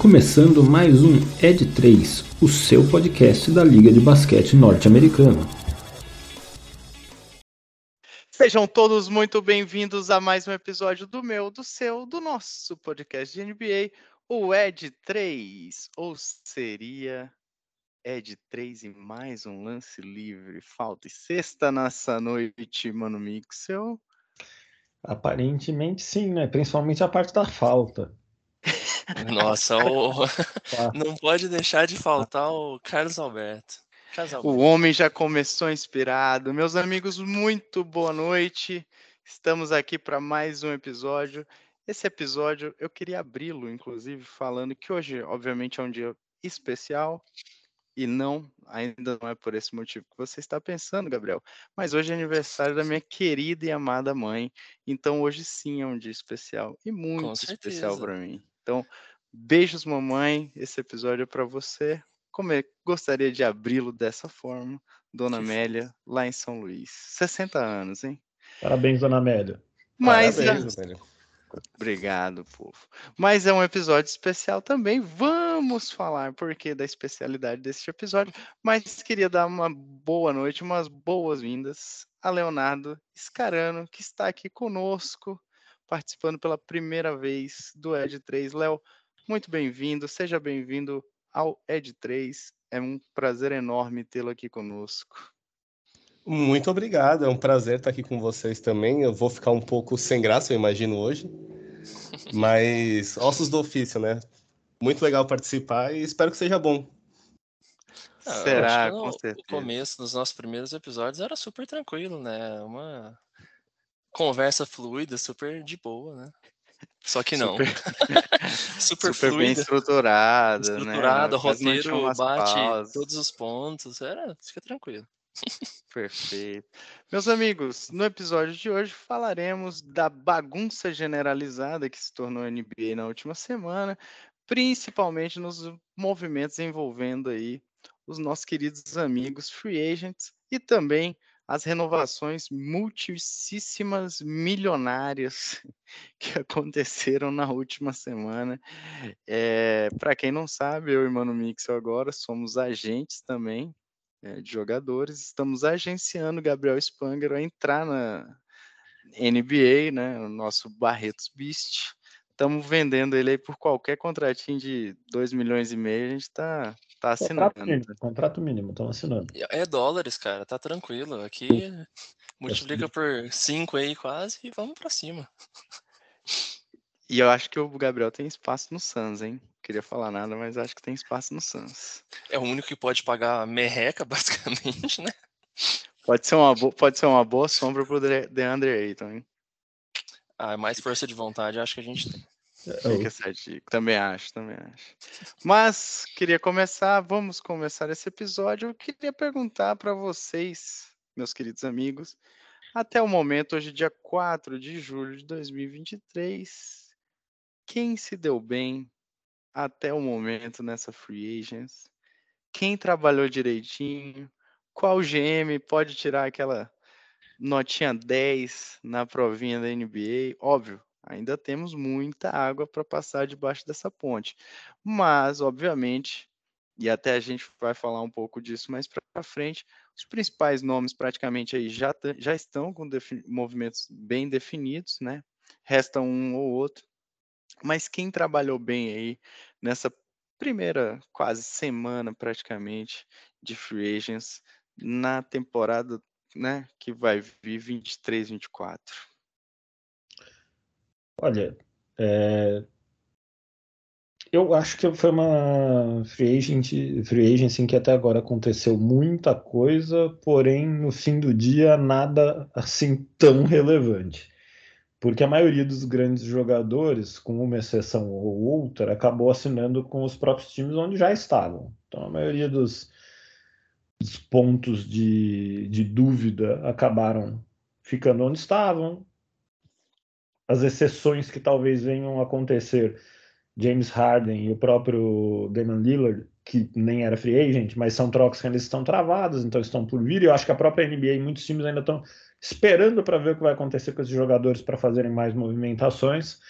começando mais um Ed 3, o seu podcast da Liga de Basquete Norte-Americana. Sejam todos muito bem-vindos a mais um episódio do meu, do seu, do nosso podcast de NBA, o Ed 3, ou seria Ed 3 e mais um lance livre, falta e sexta nessa noite, mano Mixel. Aparentemente sim, né? Principalmente a parte da falta. Nossa, o... não pode deixar de faltar o Carlos Alberto. Carlos Alberto. O homem já começou inspirado. Meus amigos, muito boa noite. Estamos aqui para mais um episódio. Esse episódio eu queria abri-lo, inclusive, falando que hoje, obviamente, é um dia especial. E não, ainda não é por esse motivo que você está pensando, Gabriel. Mas hoje é aniversário da minha querida e amada mãe. Então hoje sim é um dia especial e muito especial para mim. Então, beijos, mamãe. Esse episódio é para você. Como é, gostaria de abri-lo dessa forma, Dona Amélia, lá em São Luís. 60 anos, hein? Parabéns, Dona Amélia. Mas Parabéns, a... Obrigado, povo. Mas é um episódio especial também. Vamos falar porque da especialidade deste episódio. Mas queria dar uma boa noite, umas boas-vindas a Leonardo Scarano, que está aqui conosco participando pela primeira vez do Ed 3. Léo, muito bem-vindo, seja bem-vindo ao Ed 3. É um prazer enorme tê-lo aqui conosco. Muito obrigado, é um prazer estar aqui com vocês também. Eu vou ficar um pouco sem graça, eu imagino, hoje. Mas ossos do ofício, né? Muito legal participar e espero que seja bom. Ah, Será? Com certeza. O começo dos nossos primeiros episódios era super tranquilo, né? Uma conversa fluida, super de boa, né? Só que não. Super, super, super bem estruturada, estruturada, né? roteiro bate pausas. todos os pontos, era, fica tranquilo. Perfeito. Meus amigos, no episódio de hoje falaremos da bagunça generalizada que se tornou a NBA na última semana, principalmente nos movimentos envolvendo aí os nossos queridos amigos free agents e também as renovações multíssimas milionárias que aconteceram na última semana. É, Para quem não sabe, eu e Mano Mixel agora somos agentes também é, de jogadores. Estamos agenciando Gabriel Spanger a entrar na NBA, né? O nosso Barretos Beast. Estamos vendendo ele aí por qualquer contratinho de 2 milhões e meio, a gente está Tá assinando. Contrato mínimo, contrato mínimo, estão assinando. É dólares, cara, tá tranquilo. Aqui multiplica por 5 aí quase e vamos para cima. E eu acho que o Gabriel tem espaço no Suns, hein? Queria falar nada, mas acho que tem espaço no Suns. É o único que pode pagar merreca, basicamente, né? Pode ser uma, bo pode ser uma boa sombra pro DeAndre Ayton, hein? Ah, mais força de vontade, acho que a gente tem. Fica certinho. Também acho, também acho. Mas queria começar, vamos começar esse episódio. Eu queria perguntar para vocês, meus queridos amigos, até o momento, hoje, dia 4 de julho de 2023, quem se deu bem até o momento nessa free agents? Quem trabalhou direitinho? Qual GM pode tirar aquela notinha 10 na provinha da NBA? Óbvio, Ainda temos muita água para passar debaixo dessa ponte. Mas, obviamente, e até a gente vai falar um pouco disso mais para frente, os principais nomes praticamente aí já, já estão com movimentos bem definidos, né? Resta um ou outro. Mas quem trabalhou bem aí nessa primeira quase semana praticamente de free agents na temporada, né, que vai vir 23, 24? Olha, é... eu acho que foi uma free, agent, free agency em que até agora aconteceu muita coisa, porém no fim do dia nada assim tão relevante. Porque a maioria dos grandes jogadores, com uma exceção ou outra, acabou assinando com os próprios times onde já estavam. Então a maioria dos, dos pontos de, de dúvida acabaram ficando onde estavam, as exceções que talvez venham a acontecer, James Harden e o próprio Damian Lillard, que nem era free agent, mas são trocas que ainda estão travadas, então estão por vir. E eu acho que a própria NBA e muitos times ainda estão esperando para ver o que vai acontecer com esses jogadores para fazerem mais movimentações.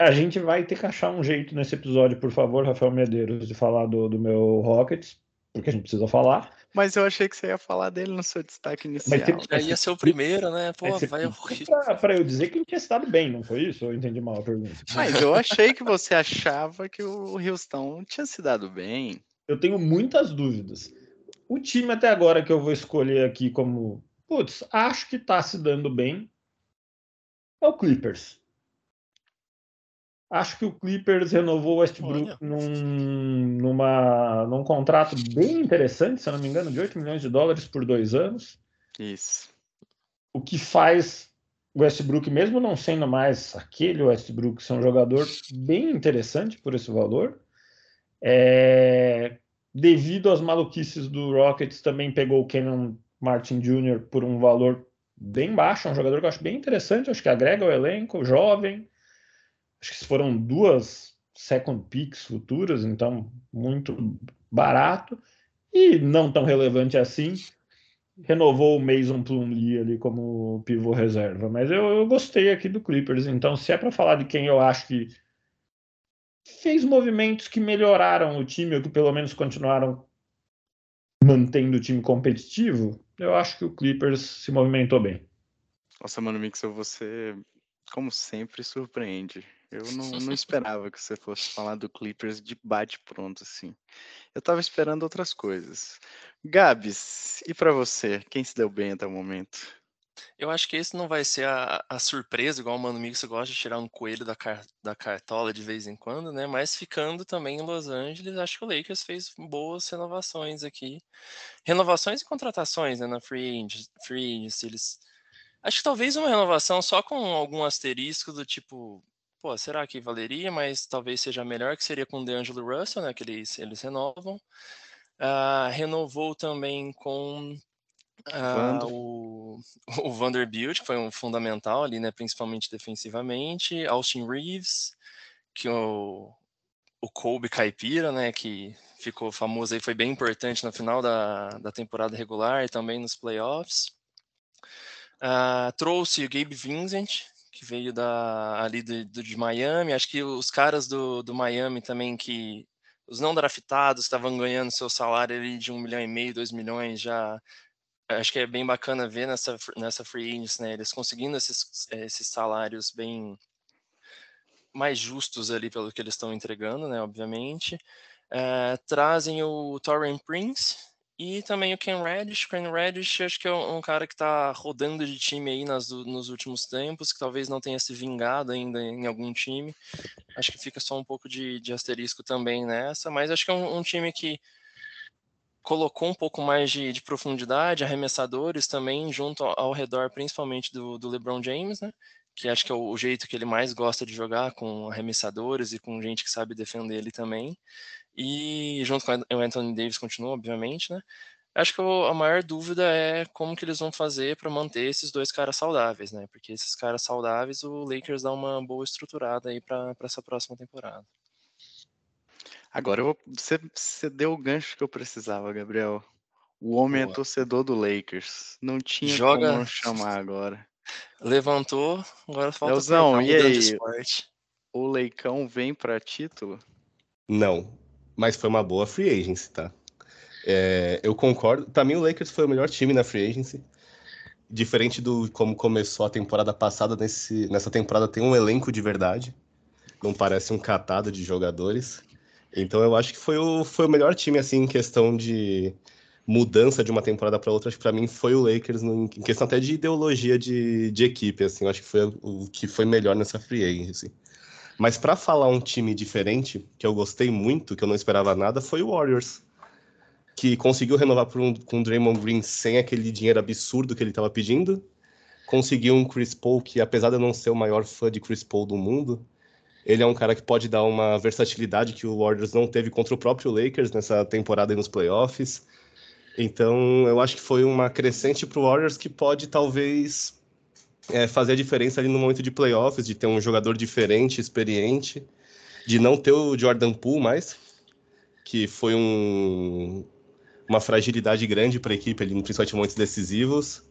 A gente vai ter que achar um jeito nesse episódio, por favor, Rafael Medeiros, de falar do, do meu Rockets, porque a gente precisa falar. Mas eu achei que você ia falar dele no seu destaque inicial. Mas tem, ia ser o primeiro, né? Pô, vai pra, pra eu dizer que ele tinha estado bem, não foi isso? Eu entendi mal a pergunta. Mas eu achei que você achava que o Houston tinha se dado bem. Eu tenho muitas dúvidas. O time até agora que eu vou escolher aqui como, putz, acho que tá se dando bem, é o Clippers. Acho que o Clippers renovou o Westbrook num, numa, num contrato bem interessante, se eu não me engano, de 8 milhões de dólares por dois anos. Isso. O que faz o Westbrook, mesmo não sendo mais aquele Westbrook, ser um jogador bem interessante por esse valor. É, devido às maluquices do Rockets, também pegou o Kenan Martin Jr. por um valor bem baixo, é um jogador que eu acho bem interessante, acho que agrega o elenco, jovem, acho que foram duas second picks futuras, então muito barato e não tão relevante assim. Renovou o Mason Plumlee ali como pivô reserva, mas eu, eu gostei aqui do Clippers. Então, se é para falar de quem eu acho que fez movimentos que melhoraram o time, ou que pelo menos continuaram mantendo o time competitivo, eu acho que o Clippers se movimentou bem. Nossa, mano, Mixel, você, como sempre, surpreende. Eu não, não esperava que você fosse falar do Clippers de bate-pronto, assim. Eu tava esperando outras coisas. Gabs, e para você, quem se deu bem até o momento? Eu acho que esse não vai ser a, a surpresa, igual o Mano Mix gosta de tirar um coelho da, car, da cartola de vez em quando, né? Mas ficando também em Los Angeles, acho que o Lakers fez boas renovações aqui. Renovações e contratações, né? Na Free Agency, eles... Acho que talvez uma renovação só com algum asterisco do tipo pô, será que valeria? Mas talvez seja melhor, que seria com o DeAngelo Russell, né? Que eles, eles renovam. Uh, renovou também com uh, o, o Vanderbilt, que foi um fundamental ali, né? Principalmente defensivamente. Austin Reeves, que o, o Kobe Caipira, né? Que ficou famoso aí, foi bem importante no final da, da temporada regular e também nos playoffs. Uh, trouxe o Gabe Vincent, que veio da, ali do, do, de Miami. Acho que os caras do, do Miami também, que os não draftados estavam ganhando seu salário ali de um milhão e meio, dois milhões, já acho que é bem bacana ver nessa, nessa free agency, né? Eles conseguindo esses, esses salários bem mais justos ali pelo que eles estão entregando, né? Obviamente. É, trazem o Torren Prince, e também o Ken Reddish. Ken Reddish acho que é um, cara que está rodando de time aí nas, nos últimos tempos, que talvez não tenha se vingado ainda em algum time. Acho que fica só um pouco de, de asterisco também nessa, mas acho que é um, um time que colocou um pouco mais de, de, profundidade, arremessadores também junto ao, ao redor, principalmente do, do, LeBron James, né? Que acho que é o, o jeito que ele mais gosta de jogar, com arremessadores e com gente que sabe defender ele também. E junto com o Anthony Davis continua, obviamente, né? Acho que a maior dúvida é como que eles vão fazer para manter esses dois caras saudáveis, né? Porque esses caras saudáveis, o Lakers dá uma boa estruturada aí para essa próxima temporada. Agora vou, você, você deu o gancho que eu precisava, Gabriel. O homem é Boa. é torcedor do Lakers. Não tinha Joga... como não chamar agora. Levantou, agora falta Leozão, e aí? O Leicão vem para título? Não, mas foi uma boa free agency, tá? É, eu concordo. Para mim, o Lakers foi o melhor time na free agency. Diferente do como começou a temporada passada, nesse, nessa temporada tem um elenco de verdade. Não parece um catado de jogadores. Então eu acho que foi o, foi o melhor time, assim, em questão de mudança de uma temporada para outra. Acho que para mim foi o Lakers, no, em questão até de ideologia de, de equipe, assim. Eu acho que foi o que foi melhor nessa free agency. Mas para falar um time diferente, que eu gostei muito, que eu não esperava nada, foi o Warriors. Que conseguiu renovar um, com o Draymond Green sem aquele dinheiro absurdo que ele estava pedindo. Conseguiu um Chris Paul que, apesar de eu não ser o maior fã de Chris Paul do mundo, ele é um cara que pode dar uma versatilidade que o Warriors não teve contra o próprio Lakers nessa temporada e nos playoffs. Então, eu acho que foi uma crescente para o Warriors que pode talvez é, fazer a diferença ali no momento de playoffs, de ter um jogador diferente, experiente, de não ter o Jordan Poole mais, que foi um, uma fragilidade grande para a equipe ali, principalmente em momentos decisivos.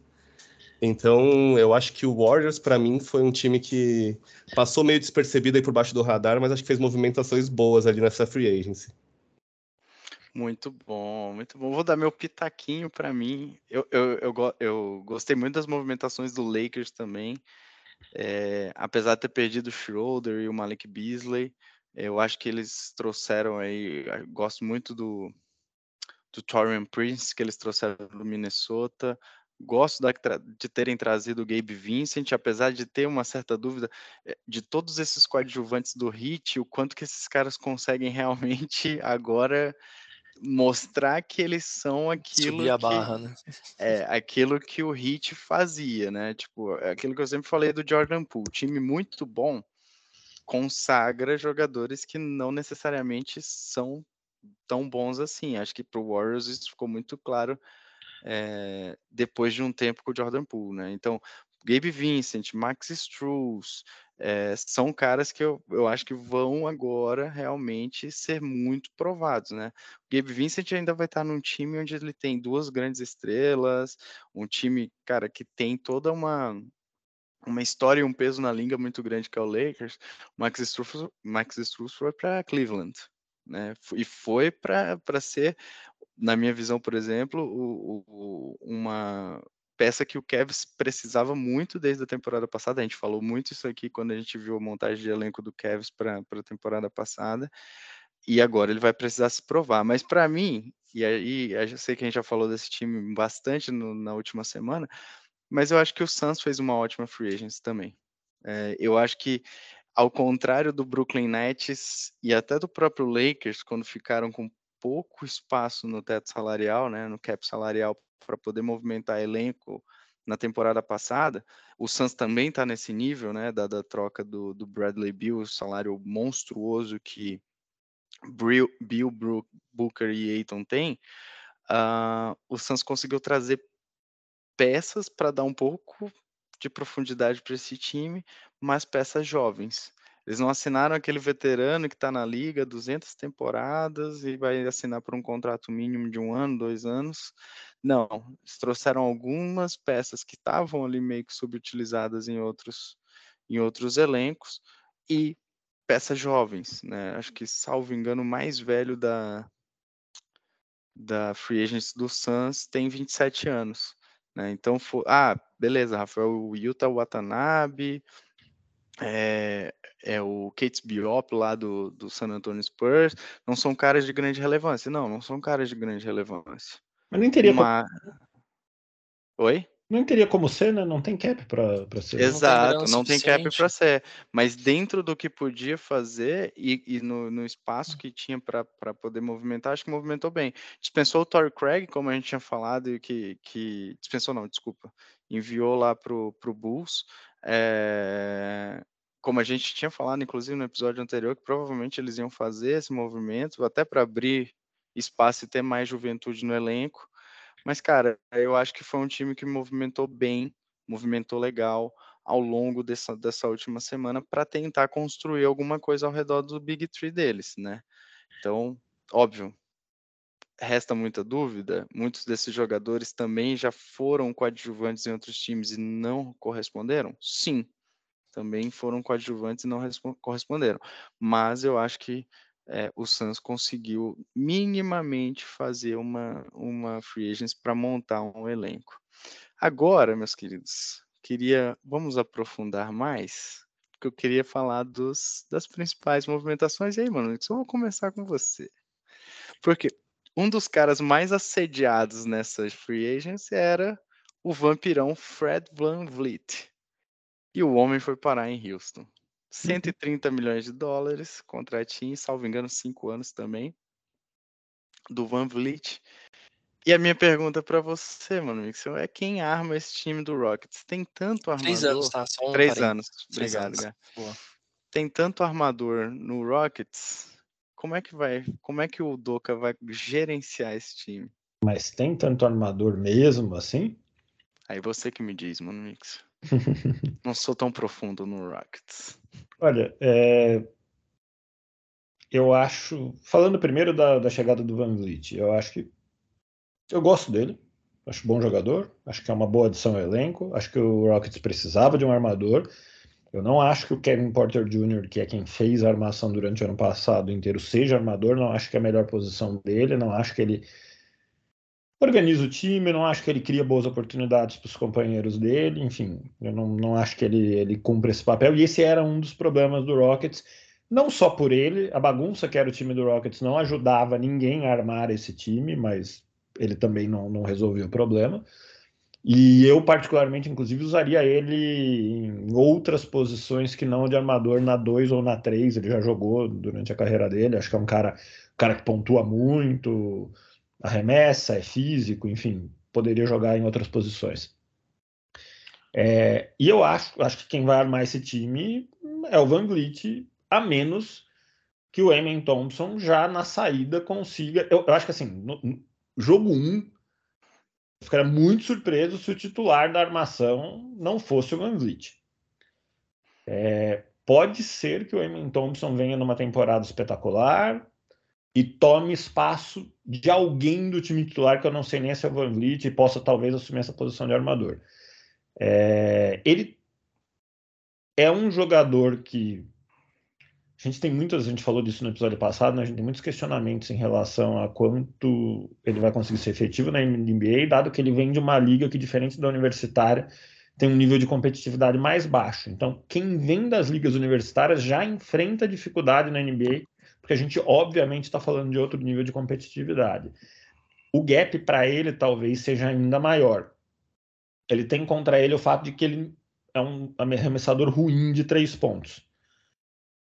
Então, eu acho que o Warriors, para mim, foi um time que passou meio despercebido aí por baixo do radar, mas acho que fez movimentações boas ali nessa free agency. Muito bom, muito bom. Vou dar meu pitaquinho para mim. Eu, eu, eu, eu, gostei muito das movimentações do Lakers também. É, apesar de ter perdido o Schroeder e o Malik Beasley, eu acho que eles trouxeram aí. Gosto muito do, do Torian Prince que eles trouxeram do Minnesota. Gosto da, de terem trazido o Gabe Vincent, apesar de ter uma certa dúvida eh, de todos esses coadjuvantes do Hit, o quanto que esses caras conseguem realmente agora mostrar que eles são aquilo Subir a que, barra, né? é aquilo que o Hit fazia, né? Tipo, é aquilo que eu sempre falei do Jordan Poole, time muito bom consagra jogadores que não necessariamente são tão bons assim. Acho que para o Warriors isso ficou muito claro é, depois de um tempo com o Jordan Poole, né? Então, Gabe Vincent, Max Struz, é, são caras que eu, eu acho que vão agora realmente ser muito provados, né? O Gabe Vincent ainda vai estar num time onde ele tem duas grandes estrelas, um time, cara, que tem toda uma uma história e um peso na língua muito grande que é o Lakers. Max Struz, Max Struz foi para Cleveland, né? E foi para ser, na minha visão, por exemplo, o, o, uma peça que o Cavs precisava muito desde a temporada passada. A gente falou muito isso aqui quando a gente viu a montagem de elenco do Cavs para a temporada passada. E agora ele vai precisar se provar. Mas para mim, e aí eu sei que a gente já falou desse time bastante no, na última semana, mas eu acho que o Suns fez uma ótima free agency também. É, eu acho que ao contrário do Brooklyn Nets e até do próprio Lakers, quando ficaram com pouco espaço no teto salarial, né, no cap salarial, para poder movimentar elenco na temporada passada, o Suns também está nesse nível, né, da, da troca do, do, Bradley Bill, salário monstruoso que Bill, Bill Booker e Aiton têm, uh, o Suns conseguiu trazer peças para dar um pouco de profundidade para esse time, mas peças jovens. Eles não assinaram aquele veterano que está na liga 200 temporadas e vai assinar por um contrato mínimo de um ano, dois anos. Não, eles trouxeram algumas peças que estavam ali meio que subutilizadas em outros, em outros elencos e peças jovens, né? Acho que, salvo engano, o mais velho da, da Free Agents do Suns tem 27 anos. Né? Então, for, ah, beleza, Rafael Yuta Watanabe, é, é, o Kate Biop lá do, do San Antonio Spurs, não são caras de grande relevância. Não, não são caras de grande relevância. Mas nem teria Uma... como... Oi? Não teria como ser, né? Não tem cap para ser. Exato, não tem, não tem cap para ser. Mas dentro do que podia fazer e, e no, no, espaço que tinha para poder movimentar, acho que movimentou bem. Dispensou o Torrey Craig, como a gente tinha falado, e que, que. Dispensou, não, desculpa. Enviou lá para o Bulls. É, como a gente tinha falado, inclusive no episódio anterior, que provavelmente eles iam fazer esse movimento até para abrir espaço e ter mais juventude no elenco. Mas, cara, eu acho que foi um time que movimentou bem, movimentou legal ao longo dessa, dessa última semana para tentar construir alguma coisa ao redor do Big Tree deles, né? Então, óbvio, resta muita dúvida. Muitos desses jogadores também já foram coadjuvantes em outros times e não corresponderam? Sim, também foram coadjuvantes e não corresponderam. Mas eu acho que é, o Suns conseguiu minimamente fazer uma, uma free agents para montar um elenco. Agora, meus queridos, queria vamos aprofundar mais, porque eu queria falar dos, das principais movimentações. E aí, mano, eu vou começar com você. Porque um dos caras mais assediados nessa free agents era o vampirão Fred Van Vliet. E o homem foi parar em Houston. 130 uhum. milhões de dólares, contratinho, salvo engano, cinco anos também, do Van Vliet. E a minha pergunta para você, mano, Mixel, é quem arma esse time do Rockets? Tem tanto armador... Três anos, tá? Só um Três anos, obrigado, Três anos. Tem tanto armador no Rockets, como é que vai, como é que o Doca vai gerenciar esse time? Mas tem tanto armador mesmo assim? Aí você que me diz, mano, Mixel. Não sou tão profundo no Rockets. Olha, é... eu acho. Falando primeiro da, da chegada do Van Vliet, eu acho que. Eu gosto dele. acho bom jogador, acho que é uma boa adição ao elenco, acho que o Rockets precisava de um armador. Eu não acho que o Kevin Porter Jr., que é quem fez a armação durante o ano passado inteiro, seja armador, não acho que é a melhor posição dele, não acho que ele organiza o time, não acho que ele cria boas oportunidades para os companheiros dele, enfim, eu não, não acho que ele, ele cumpre esse papel, e esse era um dos problemas do Rockets, não só por ele, a bagunça que era o time do Rockets não ajudava ninguém a armar esse time, mas ele também não, não resolveu o problema. E eu, particularmente, inclusive, usaria ele em outras posições que não de armador na 2 ou na 3. Ele já jogou durante a carreira dele. Acho que é um cara, um cara que pontua muito, arremessa, é físico, enfim, poderia jogar em outras posições. É, e eu acho, acho que quem vai armar esse time é o Van Vliet, a menos que o Eamon Thompson já na saída consiga. Eu, eu acho que assim, no, no jogo 1, um, eu ficaria muito surpreso se o titular da armação não fosse o Van Vliet. É, pode ser que o Eamon Thompson venha numa temporada espetacular, e tome espaço de alguém do time titular, que eu não sei nem se é o Van Vliet, e possa talvez assumir essa posição de armador. É, ele é um jogador que a gente tem muitas, a gente falou disso no episódio passado, né? a gente tem muitos questionamentos em relação a quanto ele vai conseguir ser efetivo na NBA, dado que ele vem de uma liga que, diferente da universitária, tem um nível de competitividade mais baixo. Então, quem vem das ligas universitárias já enfrenta dificuldade na NBA porque a gente obviamente está falando de outro nível de competitividade. O gap para ele talvez seja ainda maior. Ele tem contra ele o fato de que ele é um arremessador ruim de três pontos.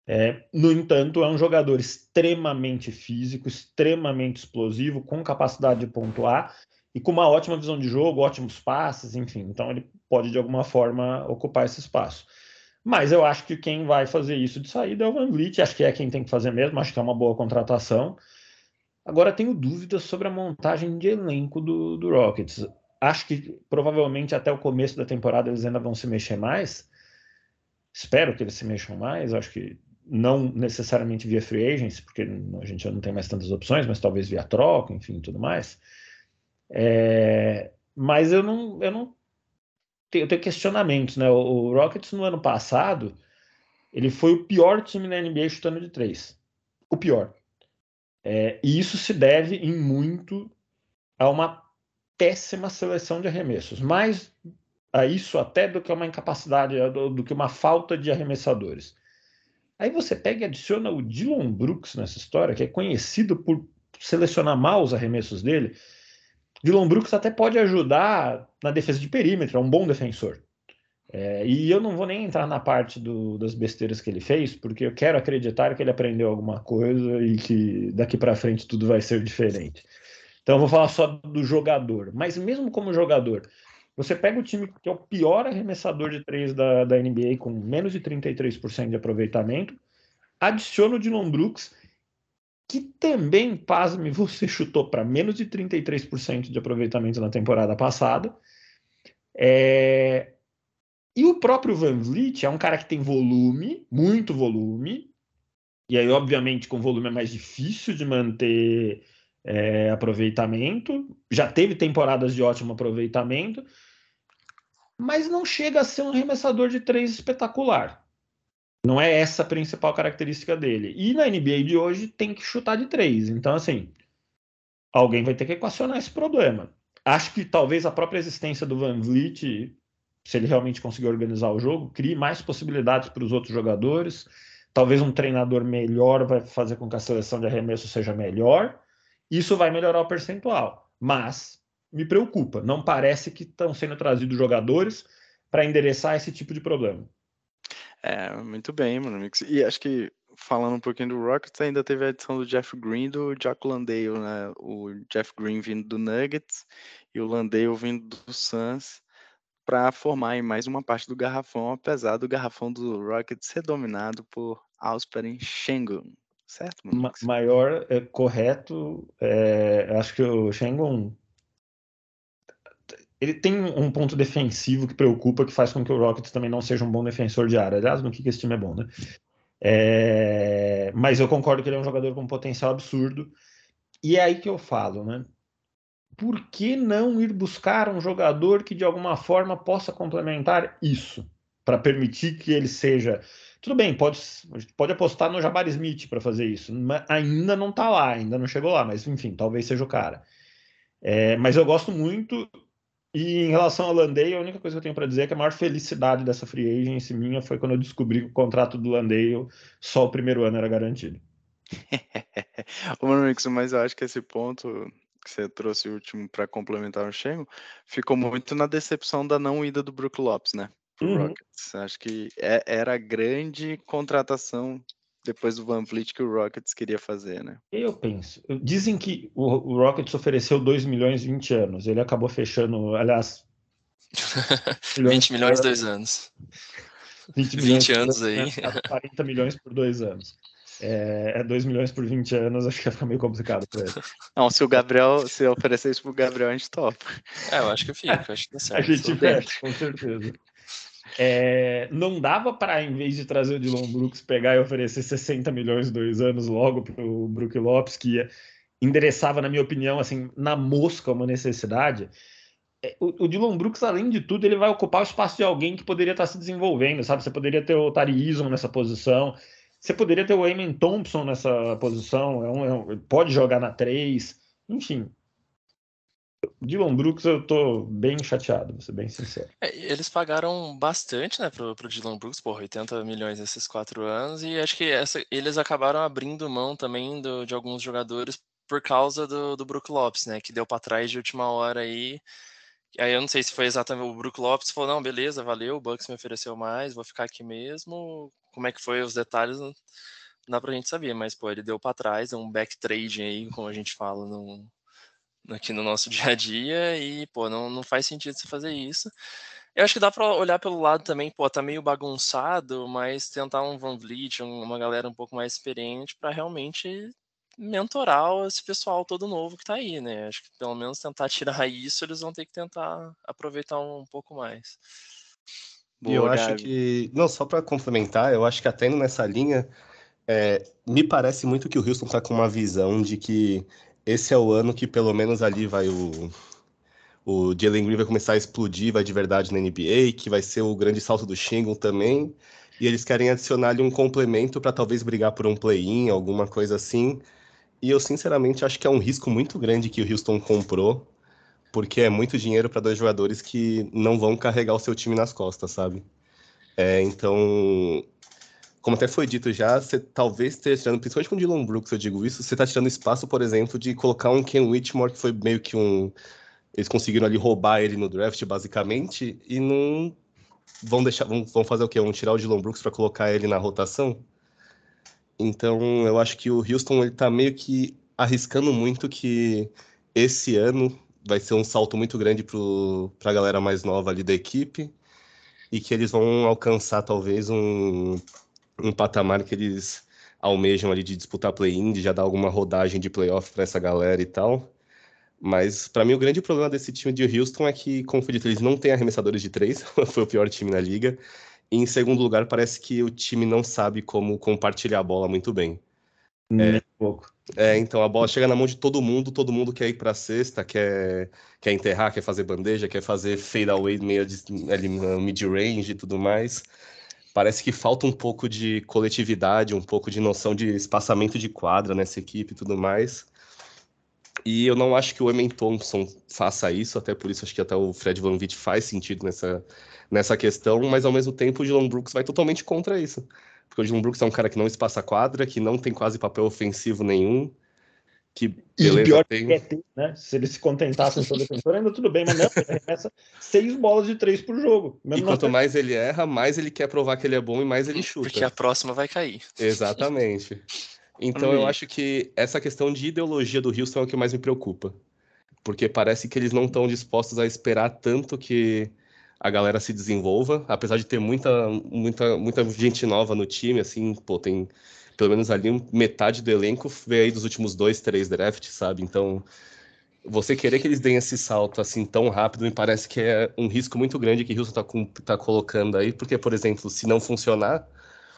É, no entanto, é um jogador extremamente físico, extremamente explosivo, com capacidade de pontuar e com uma ótima visão de jogo, ótimos passes, enfim. Então, ele pode de alguma forma ocupar esse espaço. Mas eu acho que quem vai fazer isso de saída é o Van Vliet, acho que é quem tem que fazer mesmo, acho que é uma boa contratação. Agora tenho dúvidas sobre a montagem de elenco do, do Rockets. Acho que provavelmente até o começo da temporada eles ainda vão se mexer mais. Espero que eles se mexam mais. Acho que não necessariamente via free agency, porque a gente já não tem mais tantas opções, mas talvez via troca, enfim, tudo mais. É, mas eu não, eu não eu tenho questionamentos, né? O, Rockets no ano passado, ele foi o pior time na NBA chutando de três. O pior. É, e isso se deve em muito a uma péssima seleção de arremessos. Mais a isso até do que uma incapacidade, do, do que uma falta de arremessadores. Aí você pega e adiciona o Dylan Brooks nessa história, que é conhecido por selecionar mal os arremessos dele. Dylan Brooks até pode ajudar na defesa de perímetro, é um bom defensor. É, e eu não vou nem entrar na parte do, das besteiras que ele fez, porque eu quero acreditar que ele aprendeu alguma coisa e que daqui para frente tudo vai ser diferente. Então eu vou falar só do jogador. Mas mesmo como jogador, você pega o time que é o pior arremessador de três da, da NBA, com menos de 33% de aproveitamento, adiciona o Dylan Brooks que também, pasme, você chutou para menos de 33% de aproveitamento na temporada passada. É... E o próprio Van Vliet é um cara que tem volume, muito volume, e aí, obviamente, com volume é mais difícil de manter é, aproveitamento. Já teve temporadas de ótimo aproveitamento, mas não chega a ser um arremessador de três espetacular. Não é essa a principal característica dele. E na NBA de hoje tem que chutar de três. Então, assim, alguém vai ter que equacionar esse problema. Acho que talvez a própria existência do Van Vliet, se ele realmente conseguir organizar o jogo, crie mais possibilidades para os outros jogadores. Talvez um treinador melhor vai fazer com que a seleção de arremesso seja melhor. Isso vai melhorar o percentual. Mas me preocupa. Não parece que estão sendo trazidos jogadores para endereçar esse tipo de problema. É, muito bem, mano. E acho que falando um pouquinho do Rockets, ainda teve a edição do Jeff Green e do Jack Landale, né? O Jeff Green vindo do Nuggets e o Landale vindo do Suns para formar mais uma parte do garrafão, apesar do garrafão do Rockets ser dominado por Alperen Sengun, certo? Ma maior, é, correto, é, acho que o Sengun ele tem um ponto defensivo que preocupa, que faz com que o Rockets também não seja um bom defensor de área. Aliás, no que esse time é bom, né? É... Mas eu concordo que ele é um jogador com um potencial absurdo. E é aí que eu falo, né? por que não ir buscar um jogador que de alguma forma possa complementar isso? Para permitir que ele seja. Tudo bem, pode, pode apostar no Jabari Smith para fazer isso. Mas ainda não está lá, ainda não chegou lá, mas enfim, talvez seja o cara. É, mas eu gosto muito. E em relação ao Landale, a única coisa que eu tenho para dizer é que a maior felicidade dessa free agency minha foi quando eu descobri que o contrato do Landale só o primeiro ano era garantido. Ô, Mix, mas eu acho que esse ponto que você trouxe o último para complementar o Shengo ficou muito na decepção da não ida do Brook Lopes, né? Uhum. Rockets. Acho que é, era a grande contratação depois do Van Vliet que o Rockets queria fazer, né? Eu penso. Dizem que o, o Rockets ofereceu 2 milhões em 20 anos. Ele acabou fechando, aliás. 20 milhões, dois anos. 20, milhões 20 anos aí. 40 milhões por dois anos. É, 2 é milhões por 20 anos, acho que ia ficar meio complicado para ele. Não, se o Gabriel, se oferecer isso pro Gabriel, a gente topa. É, eu acho que fica, acho que tá certo. A gente fecha, com certeza. É, não dava para, em vez de trazer o Dylan Brooks, pegar e oferecer 60 milhões dois anos logo para o Brook Lopes, que endereçava, na minha opinião, assim, na mosca uma necessidade. É, o, o Dylan Brooks, além de tudo, ele vai ocupar o espaço de alguém que poderia estar se desenvolvendo, sabe? Você poderia ter o Tari nessa posição, você poderia ter o Eamon Thompson nessa posição, é um, é um, pode jogar na 3, enfim. Dylan Brooks, eu tô bem chateado, vou ser bem sincero. É, eles pagaram bastante, né, pro, pro Dylan Brooks, por 80 milhões nesses quatro anos, e acho que essa, eles acabaram abrindo mão também do, de alguns jogadores por causa do, do Brook Lopes, né, que deu para trás de última hora aí. Aí eu não sei se foi exatamente o Brook Lopes falou, não, beleza, valeu, o Bucks me ofereceu mais, vou ficar aqui mesmo. Como é que foi os detalhes, não dá pra gente saber, mas pô, ele deu para trás, é um back trading aí, como a gente fala no, aqui no nosso dia a dia e, pô, não, não faz sentido você fazer isso. Eu acho que dá para olhar pelo lado também, pô, tá meio bagunçado, mas tentar um Van Vliet, uma galera um pouco mais experiente para realmente mentorar esse pessoal todo novo que tá aí, né? Acho que pelo menos tentar tirar isso, eles vão ter que tentar aproveitar um, pouco mais. E eu acho que, não, só para complementar, eu acho que até indo nessa linha, é, me parece muito que o Houston tá com uma visão de que esse é o ano que pelo menos ali vai o o Jalen Green vai começar a explodir, vai de verdade na NBA, que vai ser o grande salto do Shingle também. E eles querem adicionar ali um complemento para talvez brigar por um play-in, alguma coisa assim. E eu sinceramente acho que é um risco muito grande que o Houston comprou, porque é muito dinheiro para dois jogadores que não vão carregar o seu time nas costas, sabe? É, então como até foi dito já, você talvez esteja tirando, principalmente com o Dylan Brooks, eu digo isso, você está tirando espaço, por exemplo, de colocar um Ken Whitmore, que foi meio que um. Eles conseguiram ali roubar ele no draft, basicamente, e não vão deixar. Vão, vão fazer o quê? Vão tirar o Dylan Brooks para colocar ele na rotação? Então, eu acho que o Houston ele tá meio que arriscando muito que esse ano vai ser um salto muito grande para a galera mais nova ali da equipe e que eles vão alcançar talvez um um patamar que eles almejam ali de disputar play-in, de já dar alguma rodagem de playoff para essa galera e tal. Mas para mim o grande problema desse time de Houston é que, como foi dito, eles não têm arremessadores de três, foi o pior time na liga. E em segundo lugar, parece que o time não sabe como compartilhar a bola muito bem. É, pouco. É, então a bola chega na mão de todo mundo, todo mundo quer ir para a cesta, quer, quer enterrar, quer fazer bandeja, quer fazer fade away meio ali mid range e tudo mais parece que falta um pouco de coletividade, um pouco de noção de espaçamento de quadra nessa equipe e tudo mais. E eu não acho que o Emen Thompson faça isso, até por isso acho que até o Fred Van Vitt faz sentido nessa, nessa questão, mas ao mesmo tempo o Dylan Brooks vai totalmente contra isso. Porque o Dylan Brooks é um cara que não espaça quadra, que não tem quase papel ofensivo nenhum, que beleza, e pior tem... que é ter, né? Se eles se contentassem com o defensor, ainda tudo bem, mas não, ele arremessa seis bolas de três por jogo. e quanto mais ele erra, mais ele quer provar que ele é bom e mais ele chuta. Porque a próxima vai cair. Exatamente. Então eu acho que essa questão de ideologia do Houston é o que mais me preocupa. Porque parece que eles não estão dispostos a esperar tanto que a galera se desenvolva, apesar de ter muita, muita, muita gente nova no time, assim, pô, tem pelo menos ali metade do elenco veio aí dos últimos dois, três drafts, sabe? Então, você querer que eles deem esse salto assim tão rápido me parece que é um risco muito grande que o Houston está tá colocando aí, porque, por exemplo, se não funcionar,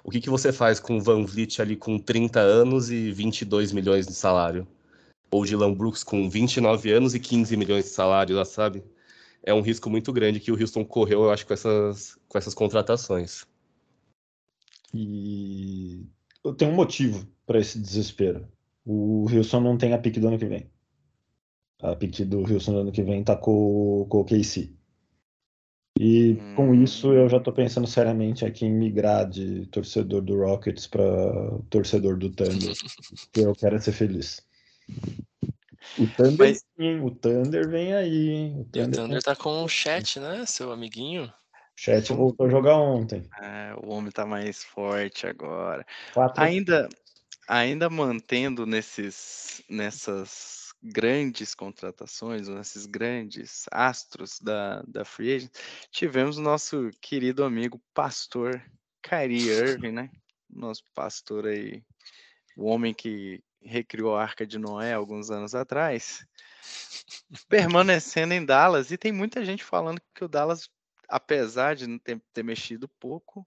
o que, que você faz com o Van Vliet ali com 30 anos e 22 milhões de salário? ou Dylan Brooks com 29 anos e 15 milhões de salário, lá, sabe? É um risco muito grande que o Houston correu, eu acho, com essas, com essas contratações. E eu tenho um motivo para esse desespero. O Houston não tem a pique do ano que vem. A pique do Houston do ano que vem tá com, com o KC. E com isso eu já estou pensando seriamente aqui em migrar de torcedor do Rockets para torcedor do Thunder, porque eu quero ser feliz. O Thunder, Mas... sim, o Thunder vem aí, hein? O Thunder, o Thunder tá com o chat, né, seu amiguinho? O chat voltou a jogar ontem. É, o homem tá mais forte agora. Quatro... Ainda, ainda mantendo nesses, nessas grandes contratações, nesses grandes astros da, da Free Agent, tivemos o nosso querido amigo pastor Kyrie Irving, né? Nosso pastor aí, o homem que recriou a Arca de Noé alguns anos atrás, permanecendo em Dallas. E tem muita gente falando que o Dallas, apesar de não ter, ter mexido pouco,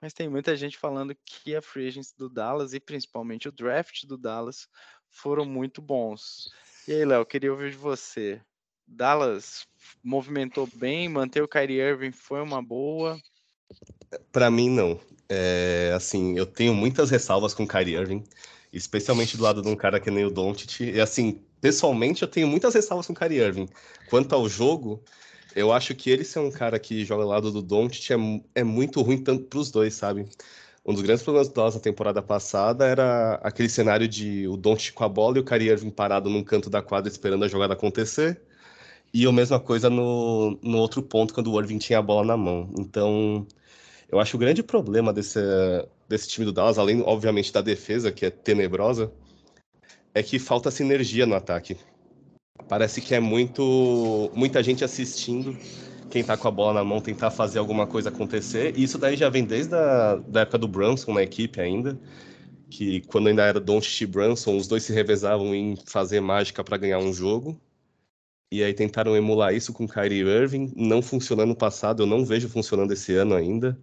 mas tem muita gente falando que a free agency do Dallas e principalmente o draft do Dallas foram muito bons. E aí, Léo, queria ouvir de você. Dallas movimentou bem, manter o Kyrie Irving foi uma boa? Para mim, não. É, assim, eu tenho muitas ressalvas com o Kyrie Irving, especialmente do lado de um cara que nem o Doncic. E assim, pessoalmente, eu tenho muitas ressalvas com o Kyrie Irving. Quanto ao jogo, eu acho que ele ser um cara que joga ao lado do Doncic é, é muito ruim tanto para os dois, sabe? um dos grandes problemas do Dallas na temporada passada era aquele cenário de o Doncic com a bola e o Kyrie Irving parado num canto da quadra esperando a jogada acontecer. E a mesma coisa no, no outro ponto, quando o Irving tinha a bola na mão. Então, eu acho o grande problema desse, desse time do Dallas, além, obviamente, da defesa, que é tenebrosa, é que falta sinergia no ataque. Parece que é muito muita gente assistindo quem tá com a bola na mão tentar fazer alguma coisa acontecer. E isso daí já vem desde a da época do Brunson na equipe ainda, que quando ainda era Doncic e Brunson, os dois se revezavam em fazer mágica para ganhar um jogo. E aí tentaram emular isso com Kyrie Irving, não funcionou no passado, eu não vejo funcionando esse ano ainda.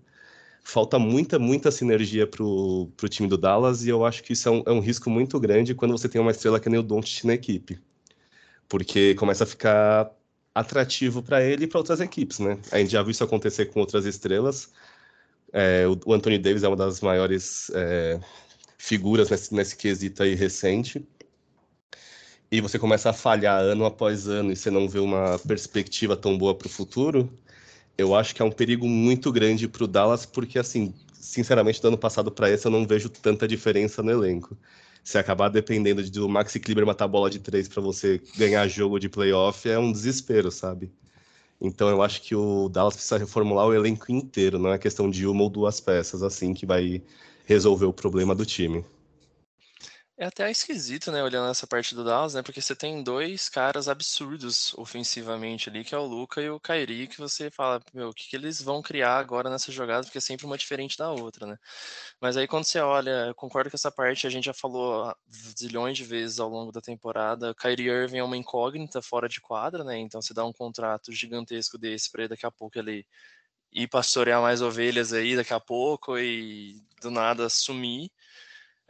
Falta muita, muita sinergia pro, pro time do Dallas e eu acho que isso é um, é um risco muito grande quando você tem uma estrela que nem o Doncic na equipe. Porque começa a ficar atrativo para ele e para outras equipes, né? A gente já viu isso acontecer com outras estrelas. É, o, Anthony Davis é uma das maiores é, figuras nesse, nesse quesito aí recente. E você começa a falhar ano após ano e você não vê uma perspectiva tão boa para o futuro, eu acho que é um perigo muito grande para o Dallas, porque, assim, sinceramente, do ano passado para esse eu não vejo tanta diferença no elenco se acabar dependendo de o Maxi Kleber matar bola de três para você ganhar jogo de playoff, é um desespero, sabe? Então eu acho que o Dallas precisa reformular o elenco inteiro, não é questão de uma ou duas peças assim que vai resolver o problema do time. É até esquisito, né, olhando essa parte do Dallas, né, porque você tem dois caras absurdos ofensivamente ali, que é o Luca e o Kairi, que você fala, meu, o que, que eles vão criar agora nessa jogada, porque é sempre uma diferente da outra, né. Mas aí quando você olha, eu concordo com essa parte, a gente já falou zilhões de vezes ao longo da temporada, Kyrie Irving é uma incógnita fora de quadra, né, então você dá um contrato gigantesco desse para daqui a pouco ele ir pastorear mais ovelhas aí daqui a pouco e do nada sumir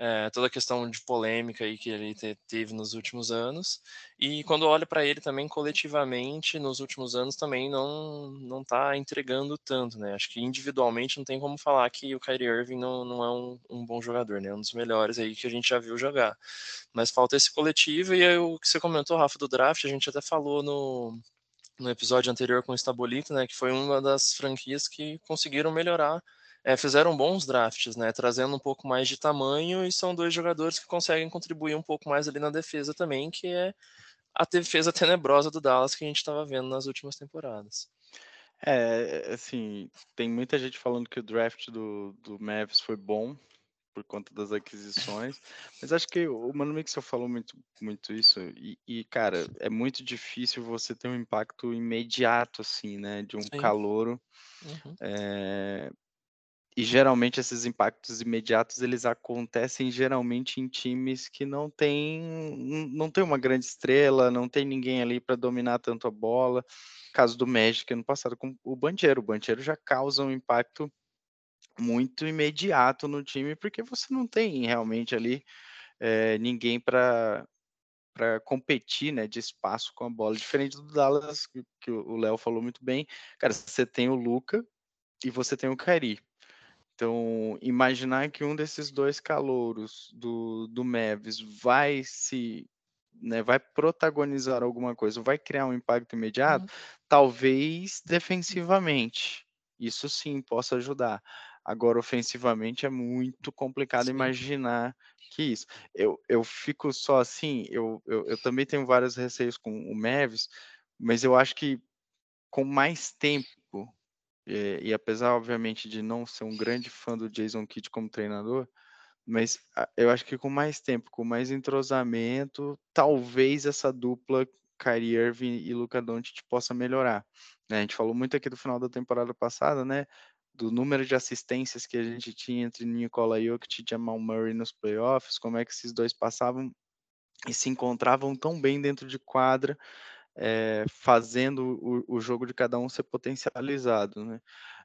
é, toda a questão de polêmica aí que ele te, teve nos últimos anos. E quando olha para ele também coletivamente, nos últimos anos também não não está entregando tanto, né? Acho que individualmente não tem como falar que o Kyrie Irving não, não é um, um bom jogador, né? É um dos melhores aí que a gente já viu jogar. Mas falta esse coletivo e aí, o que você comentou, Rafa, do draft, a gente até falou no, no episódio anterior com o Estabolito, né? Que foi uma das franquias que conseguiram melhorar é, fizeram bons drafts, né? Trazendo um pouco mais de tamanho e são dois jogadores que conseguem contribuir um pouco mais ali na defesa também, que é a defesa tenebrosa do Dallas que a gente estava vendo nas últimas temporadas. É, assim, tem muita gente falando que o draft do, do Mavis foi bom por conta das aquisições, mas acho que o Mano Mixel falou muito, muito isso, e, e, cara, é muito difícil você ter um impacto imediato, assim, né, de um Sim. calouro, uhum. é, e geralmente esses impactos imediatos eles acontecem geralmente em times que não tem não tem uma grande estrela, não tem ninguém ali para dominar tanto a bola. Caso do Magic ano passado com o Banchero, o Banchero já causa um impacto muito imediato no time porque você não tem realmente ali é, ninguém para para competir, né, de espaço com a bola, diferente do Dallas que o Léo falou muito bem. Cara, você tem o Luca e você tem o Kyrie. Então, imaginar que um desses dois calouros do, do Mavis vai se né, vai protagonizar alguma coisa, vai criar um impacto imediato, uhum. talvez defensivamente. Isso sim possa ajudar. Agora, ofensivamente, é muito complicado sim. imaginar que isso. Eu, eu fico só assim, eu, eu, eu também tenho vários receios com o Mavis, mas eu acho que com mais tempo, e, eh, e apesar, obviamente, de não ser um grande fã do Jason Kidd como treinador, mas eu acho que com mais tempo, com mais entrosamento, talvez essa dupla Kyrie Irving e Luca Doncic possa melhorar. Né? A gente falou muito aqui do final da temporada passada, né? Do número de assistências que a gente tinha entre Nikola Jokic e Jamal Murray nos playoffs, como é que esses dois passavam e se encontravam tão bem dentro de quadra, é, fazendo o, o, jogo de cada um ser potencializado, né?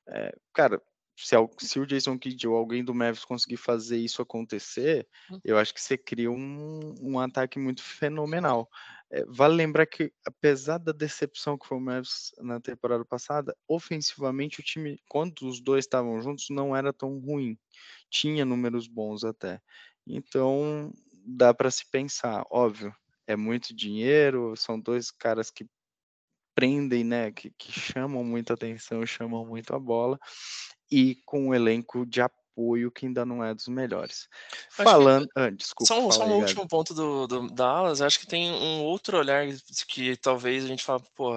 É, cara, se, se, o Jason Kidd ou alguém do Mavis conseguir fazer isso acontecer, hum. eu acho que você cria um, um ataque muito fenomenal. É, vale lembrar que, apesar da decepção que foi o Mavis na temporada passada, ofensivamente o time, quando os dois estavam juntos, não era tão ruim. Tinha números bons até. Então, dá para se pensar, óbvio, é muito dinheiro, são dois caras que prendem, né, que, que chamam muita atenção, chamam muito a bola e com um elenco de apoio que ainda não é dos melhores. Acho Falando. Que... Ah, desculpa. Só, só um aí, último ponto do, do Dallas, acho que tem um outro olhar que talvez a gente fala, pô,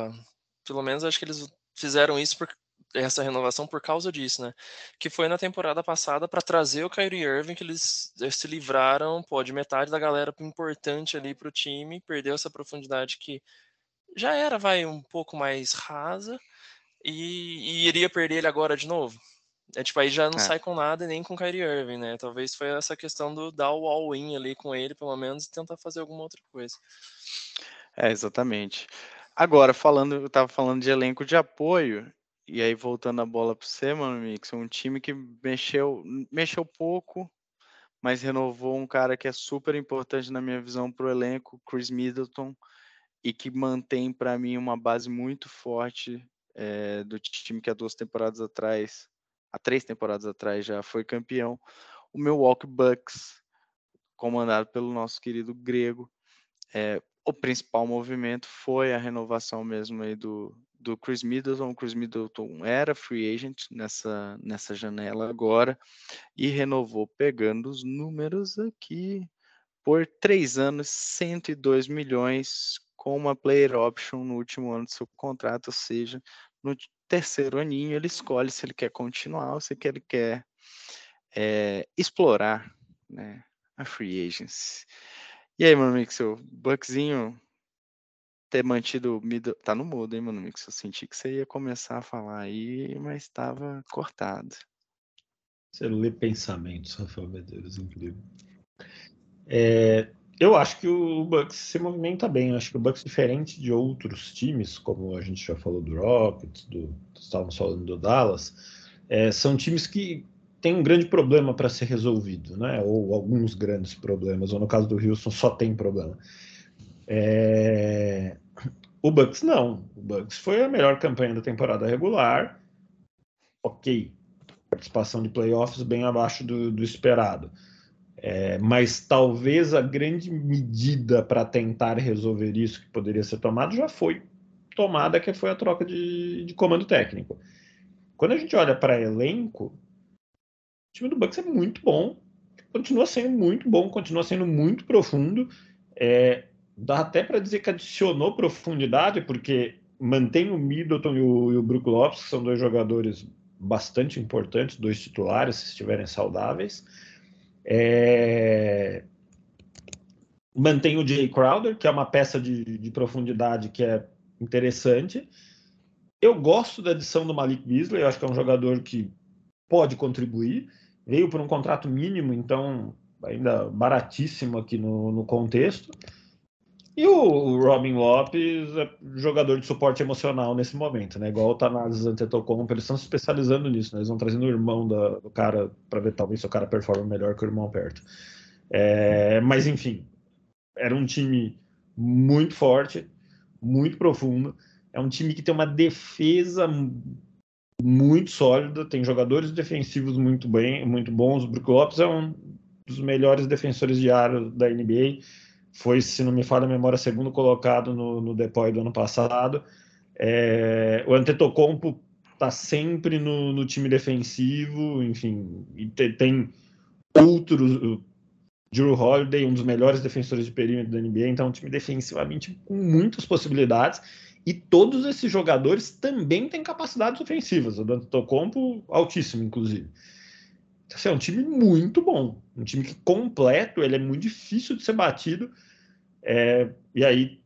pelo menos acho que eles fizeram isso por essa renovação por causa disso, né? Que foi na temporada passada para trazer o Kyrie Irving, que eles se livraram, pô, de metade da galera importante ali para o time, perdeu essa profundidade que já era, vai, um pouco mais rasa, e, e iria perder ele agora de novo. É tipo, aí já não é. sai com nada nem com Kyrie Irving, né? Talvez foi essa questão do dar o all-in ali com ele, pelo menos, e tentar fazer alguma outra coisa. É, exatamente. Agora, falando, eu tava falando de elenco de apoio, e aí voltando a bola para você, mano, Mix, um time que mexeu, mexeu pouco, mas renovou um cara que é super importante na minha visão para o elenco, Chris Middleton, e que mantém para mim uma base muito forte é, do time que há duas temporadas atrás há três temporadas atrás já foi campeão, o Milwaukee Bucks, comandado pelo nosso querido grego. É, o principal movimento foi a renovação mesmo aí do, do Chris Middleton. O Chris Middleton era free agent nessa, nessa janela agora e renovou pegando os números aqui por três anos, 102 milhões com uma player option no último ano do seu contrato, ou seja, no terceiro aninho ele escolhe se ele quer continuar ou se ele quer é, explorar né, a free agency. E aí, mano Mix, o Buckzinho ter mantido. Tá no mudo, hein, mano Mix? Eu senti que você ia começar a falar aí, mas estava cortado. Você lê pensamentos, Rafael Medeiros, incrível. É, eu acho que o Bucks se movimenta bem. Eu acho que o Bucks, diferente de outros times, como a gente já falou do Rockets, do, estávamos falando do Dallas, é, são times que têm um grande problema para ser resolvido, né? Ou alguns grandes problemas. Ou no caso do Houston, só tem problema. É... O Bucks não. O Bucks foi a melhor campanha da temporada regular. Ok. Participação de playoffs bem abaixo do, do esperado. É, mas talvez a grande medida para tentar resolver isso que poderia ser tomado já foi tomada, que foi a troca de, de comando técnico. Quando a gente olha para elenco, o time do Bucks é muito bom, continua sendo muito bom, continua sendo muito profundo. É, dá até para dizer que adicionou profundidade, porque mantém o Middleton e o, e o Brook Lopes, que são dois jogadores bastante importantes, dois titulares, se estiverem saudáveis. É... Mantém o Jay Crowder, que é uma peça de, de profundidade que é interessante. Eu gosto da adição do Malik Beasley, eu acho que é um jogador que pode contribuir. Veio por um contrato mínimo, então ainda baratíssimo aqui no, no contexto. E o Robin Lopes é jogador de suporte emocional nesse momento, né? Igual o Tanazes Antetokounmpo, eles estão se especializando nisso, né? Eles vão trazendo o irmão da, do cara para ver talvez se o cara performa melhor que o irmão perto. É, mas enfim, era um time muito forte, muito profundo. É um time que tem uma defesa muito sólida, tem jogadores defensivos muito bem, muito bons. O Brook Lopes é um dos melhores defensores de área da NBA. Foi, se não me falha a memória, segundo colocado no, no Depoy do ano passado. É, o Antetokounmpo está sempre no, no, time defensivo, enfim, e te, tem outros. Drew Holiday, um dos melhores defensores de perímetro da NBA, então é um time defensivamente com muitas possibilidades. E todos esses jogadores também têm capacidades ofensivas. O Dante Tocompo, altíssimo, inclusive. Então, assim, é um time muito bom. Um time que completo, ele é muito difícil de ser batido. É, e aí,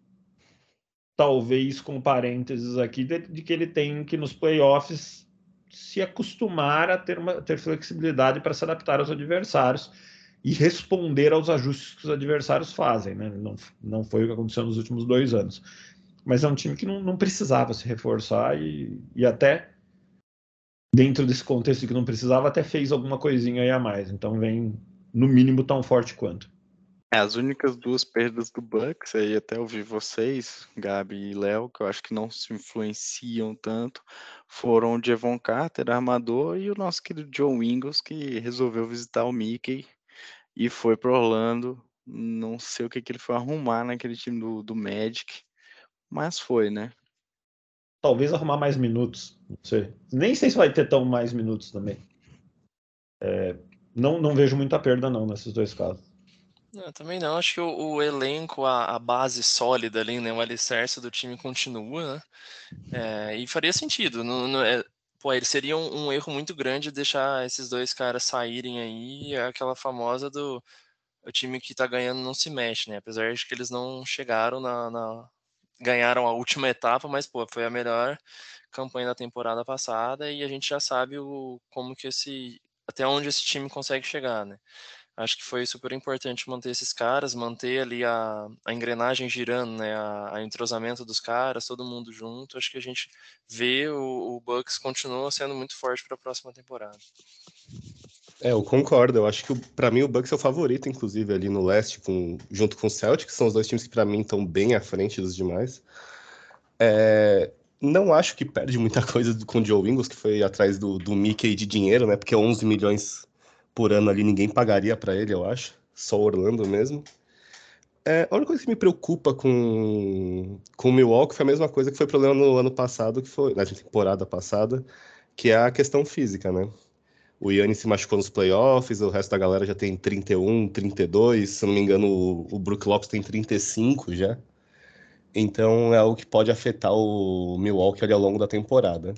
talvez com parênteses aqui, de, de, que ele tem que nos playoffs se acostumar a ter, uma, ter flexibilidade para se adaptar aos adversários e responder aos ajustes que os adversários fazem. Né? Não, não foi o que aconteceu nos últimos dois anos. Mas é um time que não, não precisava se reforçar e, e até dentro desse contexto de que não precisava, até fez alguma coisinha aí a mais. Então vem, no mínimo, tão forte quanto. É, as únicas duas perdas do Bucks, aí até ouvir vocês, Gabi e Léo, que eu acho que não se influenciam tanto, foram o Devon Carter, armador, e o nosso querido Joe Ingles, que resolveu visitar o Mickey e foi pro Orlando. Não sei o que, que ele foi arrumar naquele time do, do Magic, mas foi, né? Talvez arrumar mais minutos, não sei. Nem sei se vai ter tão mais minutos também. É, não, não vejo muita perda não nesses dois casos. Não, também não. Acho que o, o elenco, a, a, base sólida ali, né? O alicerce do time continua, né? É, e faria sentido. Não, não é, pô, seria um, um, erro muito grande deixar esses dois caras saírem aí, aquela famosa do o time que tá ganhando não se mexe, né? Apesar de que eles não chegaram na, na ganharam a última etapa, mas pô, foi a melhor campanha da temporada passada e a gente já sabe o como que esse até onde esse time consegue chegar, né? Acho que foi super importante manter esses caras, manter ali a, a engrenagem girando, né? A, a, entrosamento dos caras, todo mundo junto. Acho que a gente vê o, o Bucks continua sendo muito forte para a próxima temporada. É, eu concordo. Eu acho que para mim o Bucks é o favorito, inclusive ali no leste, com, junto com o Celtics, são os dois times que para mim estão bem à frente dos demais. É, não acho que perde muita coisa com o Joe Ingles, que foi atrás do, do Mickey de dinheiro, né? Porque 11 milhões por ano ali ninguém pagaria para ele, eu acho. Só Orlando mesmo. É, a única coisa que me preocupa com, com o Milwaukee foi a mesma coisa que foi problema no ano passado, que foi na temporada passada, que é a questão física, né? O Yannis se machucou nos playoffs, o resto da galera já tem 31, 32, se não me engano, o, o Brook Lopes tem 35 já. Então é algo que pode afetar o Milwaukee ali ao longo da temporada.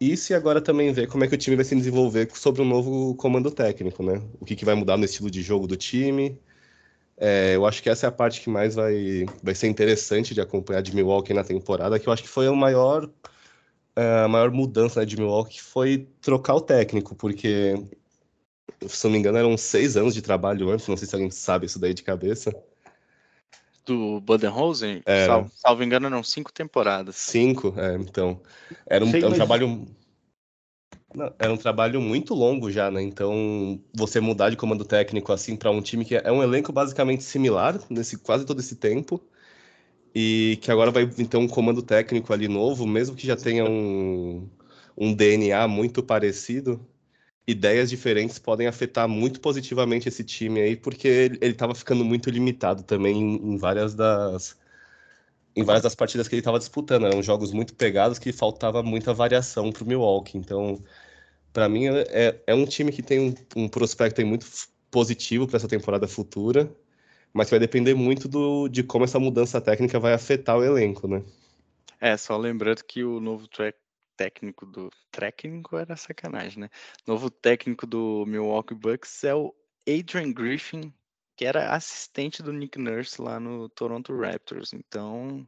Isso e agora também ver como é que o time vai se desenvolver sobre um novo comando técnico, né? O que, que vai mudar no estilo de jogo do time. É, eu acho que essa é a parte que mais vai, vai ser interessante de acompanhar de Milwaukee na temporada, que eu acho que foi a maior, a maior mudança né, de Milwaukee foi trocar o técnico, porque, se não me engano, eram seis anos de trabalho antes, não sei se alguém sabe isso daí de cabeça. Do Budenholzer? É. Salvo, salvo engano, eram cinco temporadas. Cinco, é, então. Era um, Sei, um trabalho. Não, era um trabalho muito longo já, né? Então, você mudar de comando técnico assim para um time que é um elenco basicamente similar nesse quase todo esse tempo e que agora vai então um comando técnico ali novo, mesmo que já tenha um, um DNA muito parecido, ideias diferentes podem afetar muito positivamente esse time aí, porque ele estava ficando muito limitado também em, em, várias das em várias das partidas que ele estava disputando. Eram jogos muito pegados que faltava muita variação para o Milwaukee. Então, para mim, é, é um time que tem um, um prospecto muito positivo para essa temporada futura, mas vai depender muito do, de como essa mudança técnica vai afetar o elenco, né? É, só lembrando que o novo técnico do. Técnico era sacanagem, né? Novo técnico do Milwaukee Bucks é o Adrian Griffin, que era assistente do Nick Nurse lá no Toronto Raptors. Então,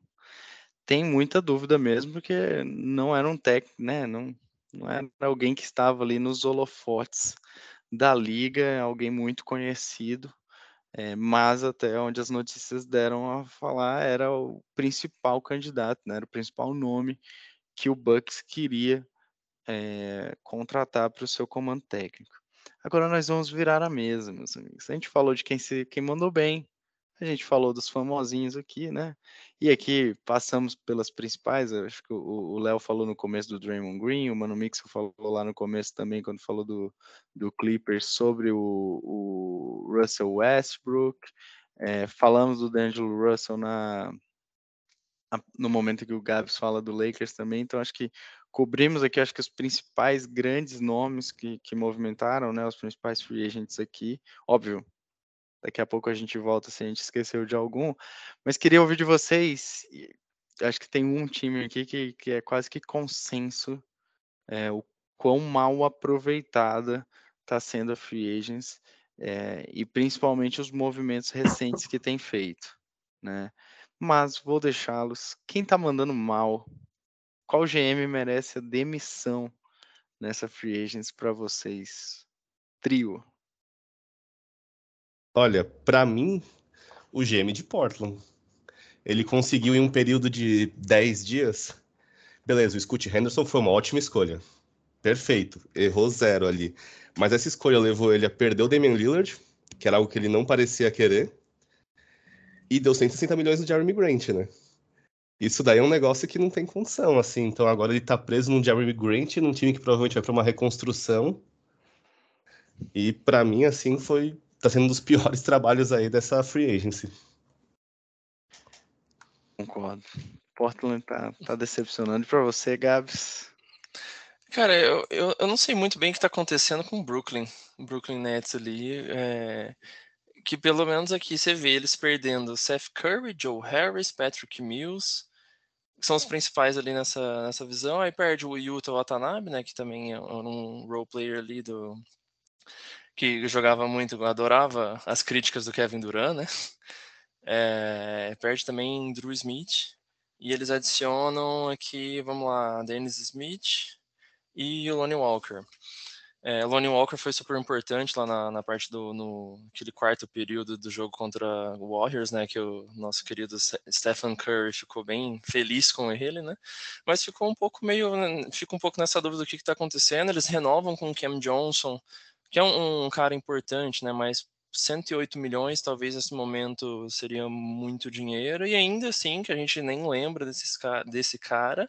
tem muita dúvida mesmo, porque não era um técnico, né? Não, não era alguém que estava ali nos holofotes da liga, alguém muito conhecido. É, mas até onde as notícias deram a falar era o principal candidato, né? Era o principal nome que o Bucks queria é, contratar para o seu comando técnico. Agora nós vamos virar a mesa, meus amigos. A gente falou de quem, se, quem mandou bem, A gente falou dos famosinhos aqui, né? E aqui passamos pelas principais. Acho que o Léo falou no começo do Draymond Green, o Mano Mix falou lá no começo também, quando falou do, do Clippers, sobre o, o Russell Westbrook. É, falamos do D'Angelo Russell na, no momento que o Gabs fala do Lakers também. Então, acho que cobrimos aqui, acho que os principais grandes nomes que, que movimentaram, né? Os principais free agents aqui. Óbvio, Daqui a pouco a gente volta se a gente esqueceu de algum. Mas queria ouvir de vocês. Acho que tem um time aqui que, que é quase que consenso é, o quão mal aproveitada está sendo a Free Agents é, e principalmente os movimentos recentes que tem feito. Né? Mas vou deixá-los. Quem está mandando mal? Qual GM merece a demissão nessa Free Agents para vocês? Trio. Olha, para mim, o GM de Portland. Ele conseguiu em um período de 10 dias. Beleza, o Scott Henderson foi uma ótima escolha. Perfeito, errou zero ali. Mas essa escolha levou ele a perder o Damian Lillard, que era algo que ele não parecia querer, e deu 160 milhões no Jeremy Grant, né? Isso daí é um negócio que não tem condição, assim. Então agora ele tá preso num Jeremy Grant, num time que provavelmente vai para uma reconstrução. E para mim, assim, foi tá sendo um dos piores trabalhos aí dessa free agency. Concordo. Portland tá, tá decepcionando. para você, Gabs? Cara, eu, eu, eu, não sei muito bem o que está acontecendo com o Brooklyn, Brooklyn Nets ali, é, que pelo menos aqui você vê eles perdendo Seth Curry, Joe Harris, Patrick Mills, que são os principais ali nessa, nessa visão, aí perde o Yuta Watanabe, né, que também é um role player ali do, que jogava muito, adorava as críticas do Kevin Durant, né? É, perde também Drew Smith. E eles adicionam aqui, vamos lá, Dennis Smith e o Lonnie Walker. É, Lonnie Walker foi super importante lá na, na parte do no aquele quarto período do jogo contra o Warriors, né? Que o nosso querido Stephen Curry ficou bem feliz com ele, né? Mas ficou um pouco meio, fica um pouco nessa dúvida do que está acontecendo. Eles renovam com o Cam Johnson que é um, um cara importante, né? Mas 108 milhões, talvez nesse momento seria muito dinheiro, e ainda assim, que a gente nem lembra desses, desse cara,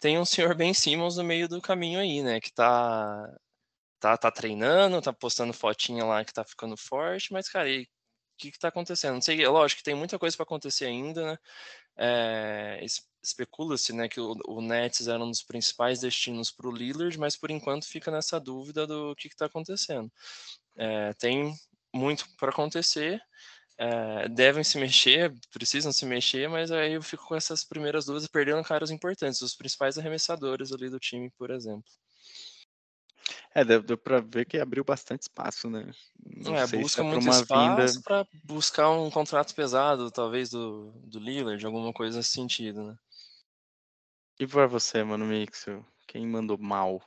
tem um senhor Ben Simmons no meio do caminho aí, né? Que tá, tá, tá treinando, tá postando fotinha lá que tá ficando forte, mas, cara, o que, que tá acontecendo? Não sei, lógico que tem muita coisa para acontecer ainda, né? É, especula-se né, que o, o, Nets era um dos principais destinos para o Lillard, mas por enquanto fica nessa dúvida do que está acontecendo. É, tem muito para acontecer, é, devem se mexer, precisam se mexer, mas aí eu fico com essas primeiras dúvidas, perdendo caras importantes, os principais arremessadores ali do time, por exemplo. É, deu, deu para ver que abriu bastante espaço, né? Não é, busca se é muito espaço vinda... para buscar um contrato pesado, talvez do, do Lillard, alguma coisa nesse sentido, né? E para você, mano, Mixel? Quem mandou mal?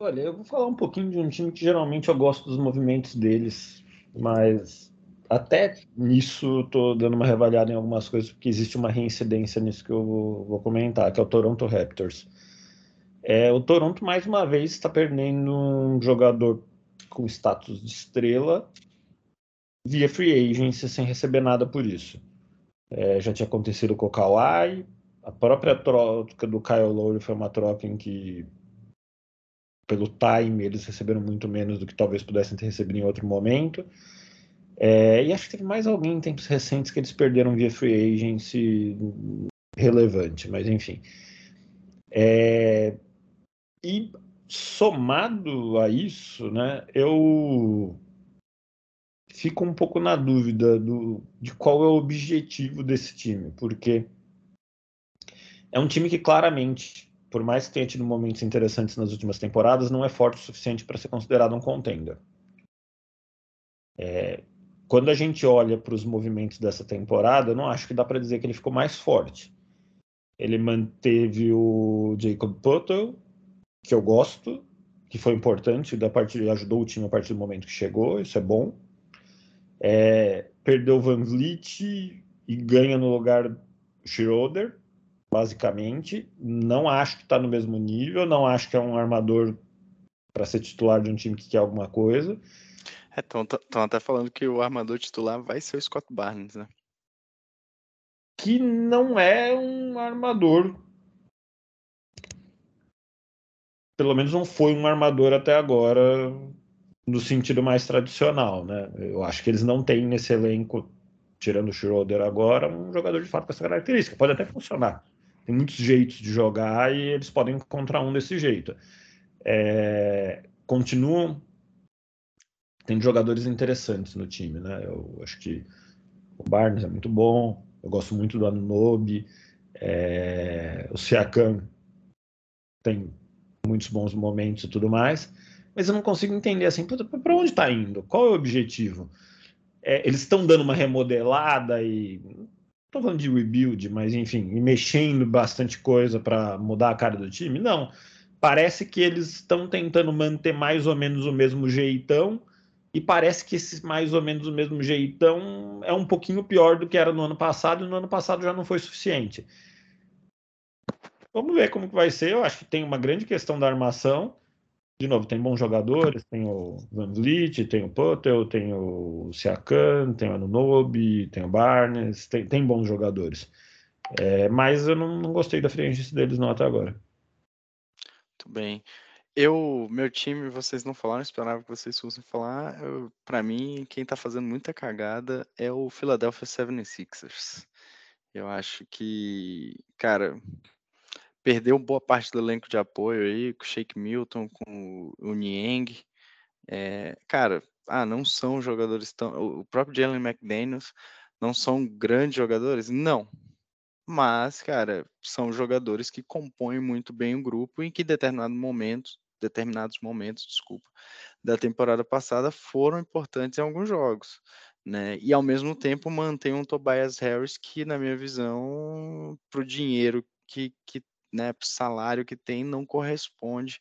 Olha, eu vou falar um pouquinho de um time que geralmente eu gosto dos movimentos deles, mas até nisso tô dando uma reavaliada em algumas coisas, porque existe uma reincidência nisso que eu vou, vou comentar, que é o Toronto Raptors. É, o Toronto, mais uma vez, está perdendo um jogador com status de estrela via free agency sem receber nada por isso. É, já tinha acontecido com o Kawhi, a própria troca do Kyle Lowry foi uma troca em que, pelo time, eles receberam muito menos do que talvez pudessem ter recebido em outro momento. É, e acho que teve mais alguém em tempos recentes que eles perderam via free agency relevante, mas enfim. É, e somado a isso, né, eu fico um pouco na dúvida do, de qual é o objetivo desse time, porque é um time que claramente, por mais que tenha tido momentos interessantes nas últimas temporadas, não é forte o suficiente para ser considerado um contender. É, quando a gente olha para os movimentos dessa temporada, eu não acho que dá para dizer que ele ficou mais forte. Ele manteve o Jacob Puttle, que eu gosto, que foi importante, da parte, ajudou o time a partir do momento que chegou, isso é bom. É, perdeu o Van Vliet e ganha no lugar Schroeder, basicamente. Não acho que está no mesmo nível, não acho que é um armador para ser titular de um time que quer alguma coisa. Estão é, até falando que o armador titular vai ser o Scott Barnes, né? que não é um armador. Pelo menos não foi um armador até agora no sentido mais tradicional, né? Eu acho que eles não têm nesse elenco, tirando o Schroeder agora, um jogador de fato com essa característica. Pode até funcionar. Tem muitos jeitos de jogar e eles podem encontrar um desse jeito. É, continuam tem jogadores interessantes no time, né? Eu acho que o Barnes é muito bom, eu gosto muito do Anunobi, é, o Siakam tem muitos bons momentos e tudo mais, mas eu não consigo entender assim, para onde está indo? Qual é o objetivo? É, eles estão dando uma remodelada e estou falando de rebuild, mas enfim, mexendo bastante coisa para mudar a cara do time? Não. Parece que eles estão tentando manter mais ou menos o mesmo jeitão, e parece que esse mais ou menos o mesmo jeitão é um pouquinho pior do que era no ano passado, e no ano passado já não foi suficiente. Vamos ver como que vai ser. Eu acho que tem uma grande questão da armação. De novo, tem bons jogadores, tem o Van Vliet, tem o Potter, tem o Siakam, tem o Anunobi, tem o Barnes, tem, tem bons jogadores. É, mas eu não, não, gostei da frente deles não até agora. Muito bem. Eu, meu time, vocês não falaram, esperava que vocês fossem falar. Para mim, quem tá fazendo muita cagada é o Philadelphia 76ers. Eu acho que, cara, perdeu boa parte do elenco de apoio aí, com o Shake Milton, com o Niang. É, cara, ah, não são jogadores tão. O próprio Jalen McDaniels não são grandes jogadores? Não. Mas, cara, são jogadores que compõem muito bem o grupo e que em determinado momento determinados momentos, desculpa, da temporada passada foram importantes em alguns jogos, né? E ao mesmo tempo mantém um Tobias Harris que, na minha visão, para o dinheiro que, que né, salário que tem, não corresponde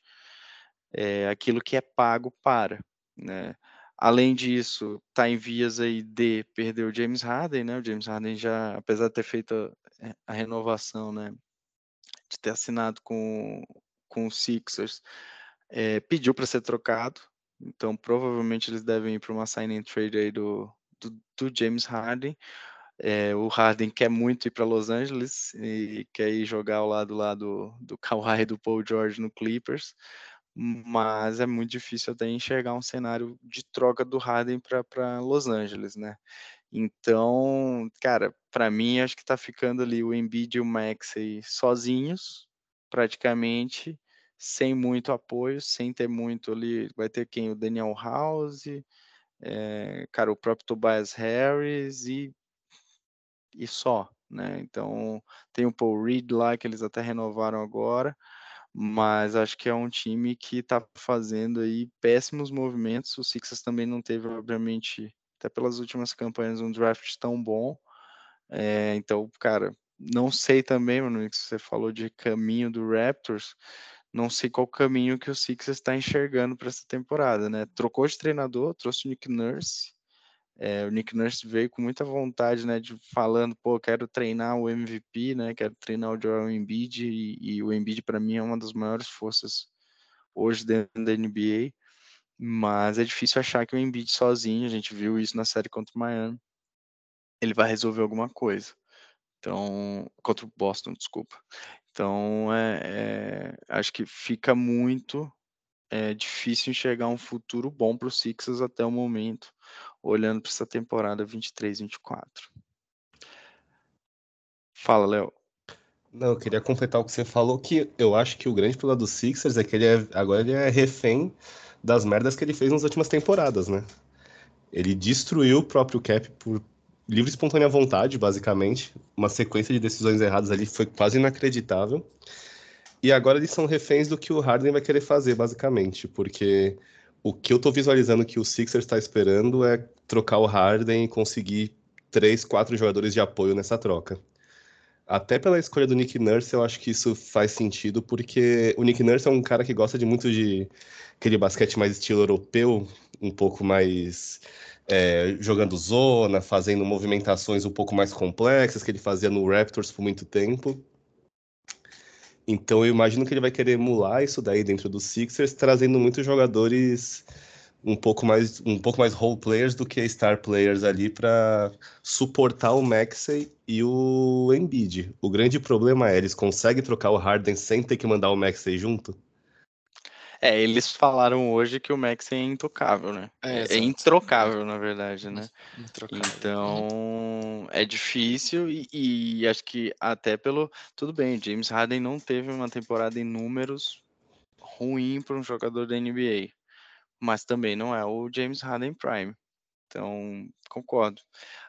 é, aquilo que é pago para, né? Além disso, está em vias aí de perder o James Harden, né? O James Harden já, apesar de ter feito a, a renovação, né? De ter assinado com, com o Sixers, é, pediu para ser trocado, então provavelmente eles devem ir para uma sign trade aí do, do, do James Harden. É, o Harden quer muito ir para Los Angeles e quer ir jogar ao lado lá do, do Kawhi e do Paul George no Clippers, mas é muito difícil até enxergar um cenário de troca do Harden para Los Angeles, né? Então, cara, para mim acho que está ficando ali o Embiid e o Maxey sozinhos, praticamente, sem muito apoio, sem ter muito ali. Vai ter quem? O Daniel House, é, cara, o próprio Tobias Harris e, e só, né? Então tem o Paul Reed lá que eles até renovaram agora, mas acho que é um time que está fazendo aí péssimos movimentos. O Sixers também não teve, obviamente, até pelas últimas campanhas, um draft tão bom. É, então, cara, não sei também, mano, que você falou de caminho do Raptors não sei qual caminho que o Sixers está enxergando para essa temporada, né? Trocou de treinador, trouxe o Nick Nurse. É, o Nick Nurse veio com muita vontade, né, de falando, pô, quero treinar o MVP, né, quero treinar o Joel Embiid e, e o Embiid para mim é uma das maiores forças hoje dentro da NBA, mas é difícil achar que o Embiid sozinho, a gente viu isso na série contra o Miami, ele vai resolver alguma coisa. Então, contra o Boston, desculpa. Então, é, é, acho que fica muito é, difícil enxergar um futuro bom para os Sixers até o momento, olhando para essa temporada 23-24. Fala, Léo. Não, eu queria completar o que você falou, que eu acho que o grande problema do Sixers é que ele é, agora ele é refém das merdas que ele fez nas últimas temporadas, né? Ele destruiu o próprio cap por livre e espontânea vontade, basicamente. Uma sequência de decisões erradas ali foi quase inacreditável. E agora eles são reféns do que o Harden vai querer fazer, basicamente, porque o que eu tô visualizando que o Sixers está esperando é trocar o Harden e conseguir três, quatro jogadores de apoio nessa troca. Até pela escolha do Nick Nurse, eu acho que isso faz sentido, porque o Nick Nurse é um cara que gosta de muito de aquele basquete mais estilo europeu, um pouco mais é, jogando zona, fazendo movimentações um pouco mais complexas que ele fazia no Raptors por muito tempo. Então eu imagino que ele vai querer emular isso daí dentro dos Sixers, trazendo muitos jogadores um pouco mais um pouco mais role players do que star players ali para suportar o Maxey e o Embiid. O grande problema é eles conseguem trocar o Harden sem ter que mandar o Maxey junto? É, eles falaram hoje que o Max é intocável, né? É, é introcável, na verdade, né? Introcável. Então, é difícil e, e, acho que até pelo. Tudo bem, James Harden não teve uma temporada em números ruim para um jogador da NBA, mas também não é o James Harden Prime. Então, concordo.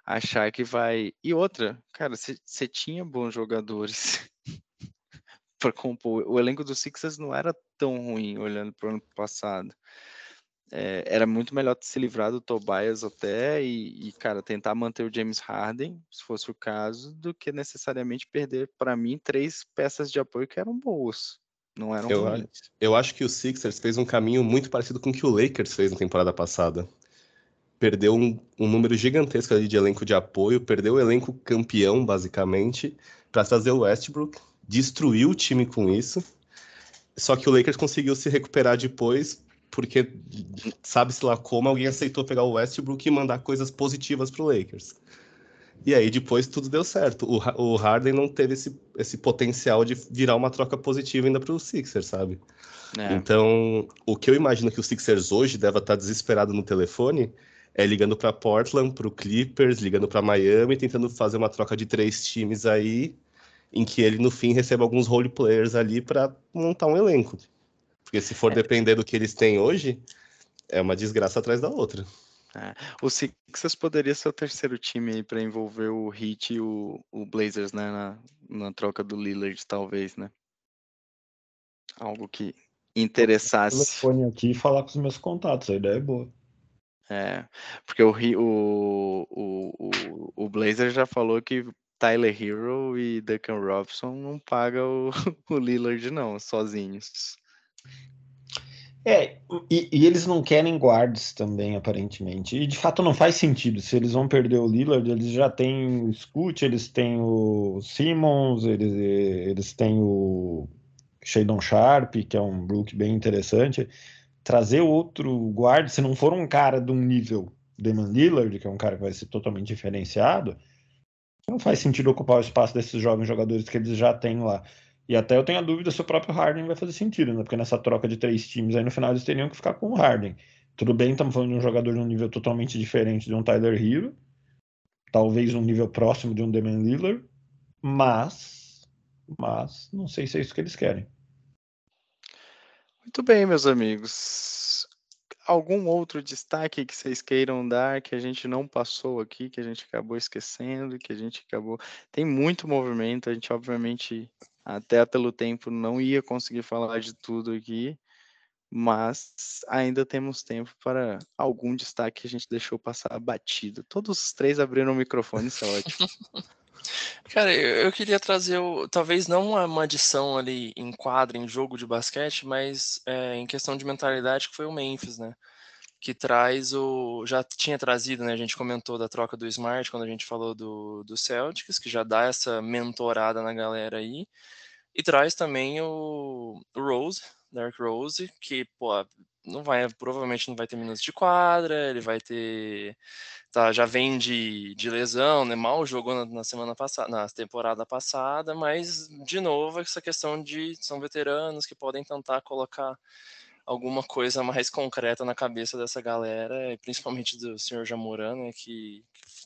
Achar que vai. E outra, cara, você tinha bons jogadores para compor. O elenco do Sixers não era tão ruim olhando para o ano passado. É, era muito melhor se livrar do Tobias até e, e, cara, tentar manter o James Harden, se fosse o caso, do que necessariamente perder, para mim, três peças de apoio que eram boas. Não eram eu, ruins. Eu acho que o Sixers fez um caminho muito parecido com o que o Lakers fez na temporada passada. Perdeu um, um número gigantesco de elenco de apoio, perdeu o elenco campeão, basicamente, para trazer o Westbrook, destruiu o time com isso. Só que o Lakers conseguiu se recuperar depois, porque sabe-se lá como alguém aceitou pegar o Westbrook e mandar coisas positivas para o Lakers. E aí depois tudo deu certo. O, o Harden não teve esse, esse potencial de virar uma troca positiva ainda para o Sixers, sabe? É. Então, o que eu imagino que o Sixers hoje deve estar desesperado no telefone é ligando para Portland, para o Clippers, ligando para Miami, tentando fazer uma troca de três times aí em que ele no fim receba alguns role players ali para montar um elenco. Porque se for é. depender do que eles têm hoje, é uma desgraça atrás da outra. É. O Sixers poderia ser o terceiro time aí para envolver o Heat e o, o Blazers, né, na, na, troca do Lillard, talvez, né? Algo que interessasse. telefone aqui e falar com os meus contatos, a ideia é boa. É, porque o, o, o, o, o Blazer já falou que Tyler Hero e Duncan Robson não pagam o, o Lillard, não, sozinhos. É, e, e, eles não querem guards também, aparentemente. E de fato não faz sentido. Se eles vão perder o Lillard, eles já têm o Scoot, eles têm o Simmons, eles, eles têm o Shadon Sharp, que é um Brook bem interessante. Trazer outro guard, se não for um cara de um nível Demon Lillard, que é um cara que vai ser totalmente diferenciado, não faz sentido ocupar o espaço desses jovens jogadores que eles já têm lá. E até eu tenho a dúvida se o próprio Harden vai fazer sentido, né? Porque nessa troca de três times aí no final eles teriam que ficar com o Harden. Tudo bem, estamos falando de um jogador de um nível totalmente diferente de um Tyler Hero, talvez um nível próximo de um Damian Lillard, mas, mas não sei se é isso que eles querem. Muito bem, meus amigos algum outro destaque que vocês queiram dar que a gente não passou aqui, que a gente acabou esquecendo, que a gente acabou. Tem muito movimento, a gente obviamente até pelo tempo não ia conseguir falar de tudo aqui, mas ainda temos tempo para algum destaque que a gente deixou passar batido. Todos os três abriram o microfone, isso é ótimo. Cara, eu queria trazer, o, talvez não uma adição ali em quadro, em jogo de basquete, mas é, em questão de mentalidade, que foi o Memphis, né? Que traz o. Já tinha trazido, né? A gente comentou da troca do Smart quando a gente falou do, do Celtics, que já dá essa mentorada na galera aí. E traz também o, o Rose, Dark Rose, que, pô, não vai, provavelmente não vai ter minutos de quadra, ele vai ter tá, já vem de, de lesão, né? Mal jogou na, na, semana passada, na temporada passada, mas de novo essa questão de são veteranos que podem tentar colocar alguma coisa mais concreta na cabeça dessa galera, principalmente do senhor Jamoran, né, que,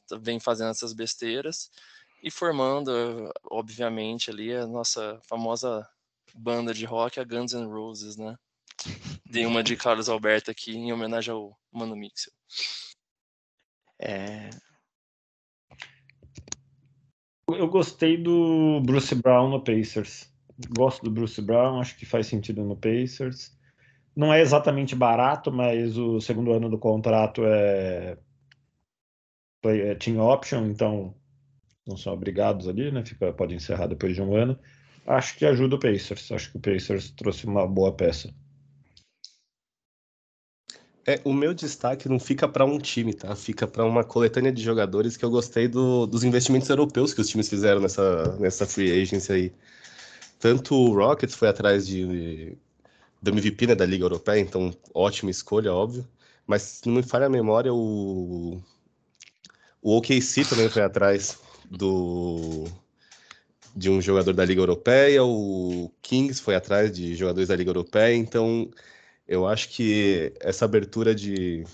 que vem fazendo essas besteiras e formando, obviamente, ali a nossa famosa banda de rock, a Guns N' Roses, né? Dei uma de Carlos Alberto aqui em homenagem ao Mano Mixel. É... Eu gostei do Bruce Brown no Pacers. Gosto do Bruce Brown, acho que faz sentido no Pacers. Não é exatamente barato, mas o segundo ano do contrato é, é team option, então não são obrigados ali, né? Fica, pode encerrar depois de um ano. Acho que ajuda o Pacers. Acho que o Pacers trouxe uma boa peça. É, o meu destaque não fica para um time, tá? Fica para uma coletânea de jogadores que eu gostei do, dos investimentos europeus que os times fizeram nessa, nessa free agency aí. Tanto o Rockets foi atrás de, do MVP né, da Liga Europeia, então ótima escolha, óbvio. Mas se não me falha a memória, o, o OKC também foi atrás do de um jogador da Liga Europeia, o Kings foi atrás de jogadores da Liga Europeia, então eu acho que essa abertura de,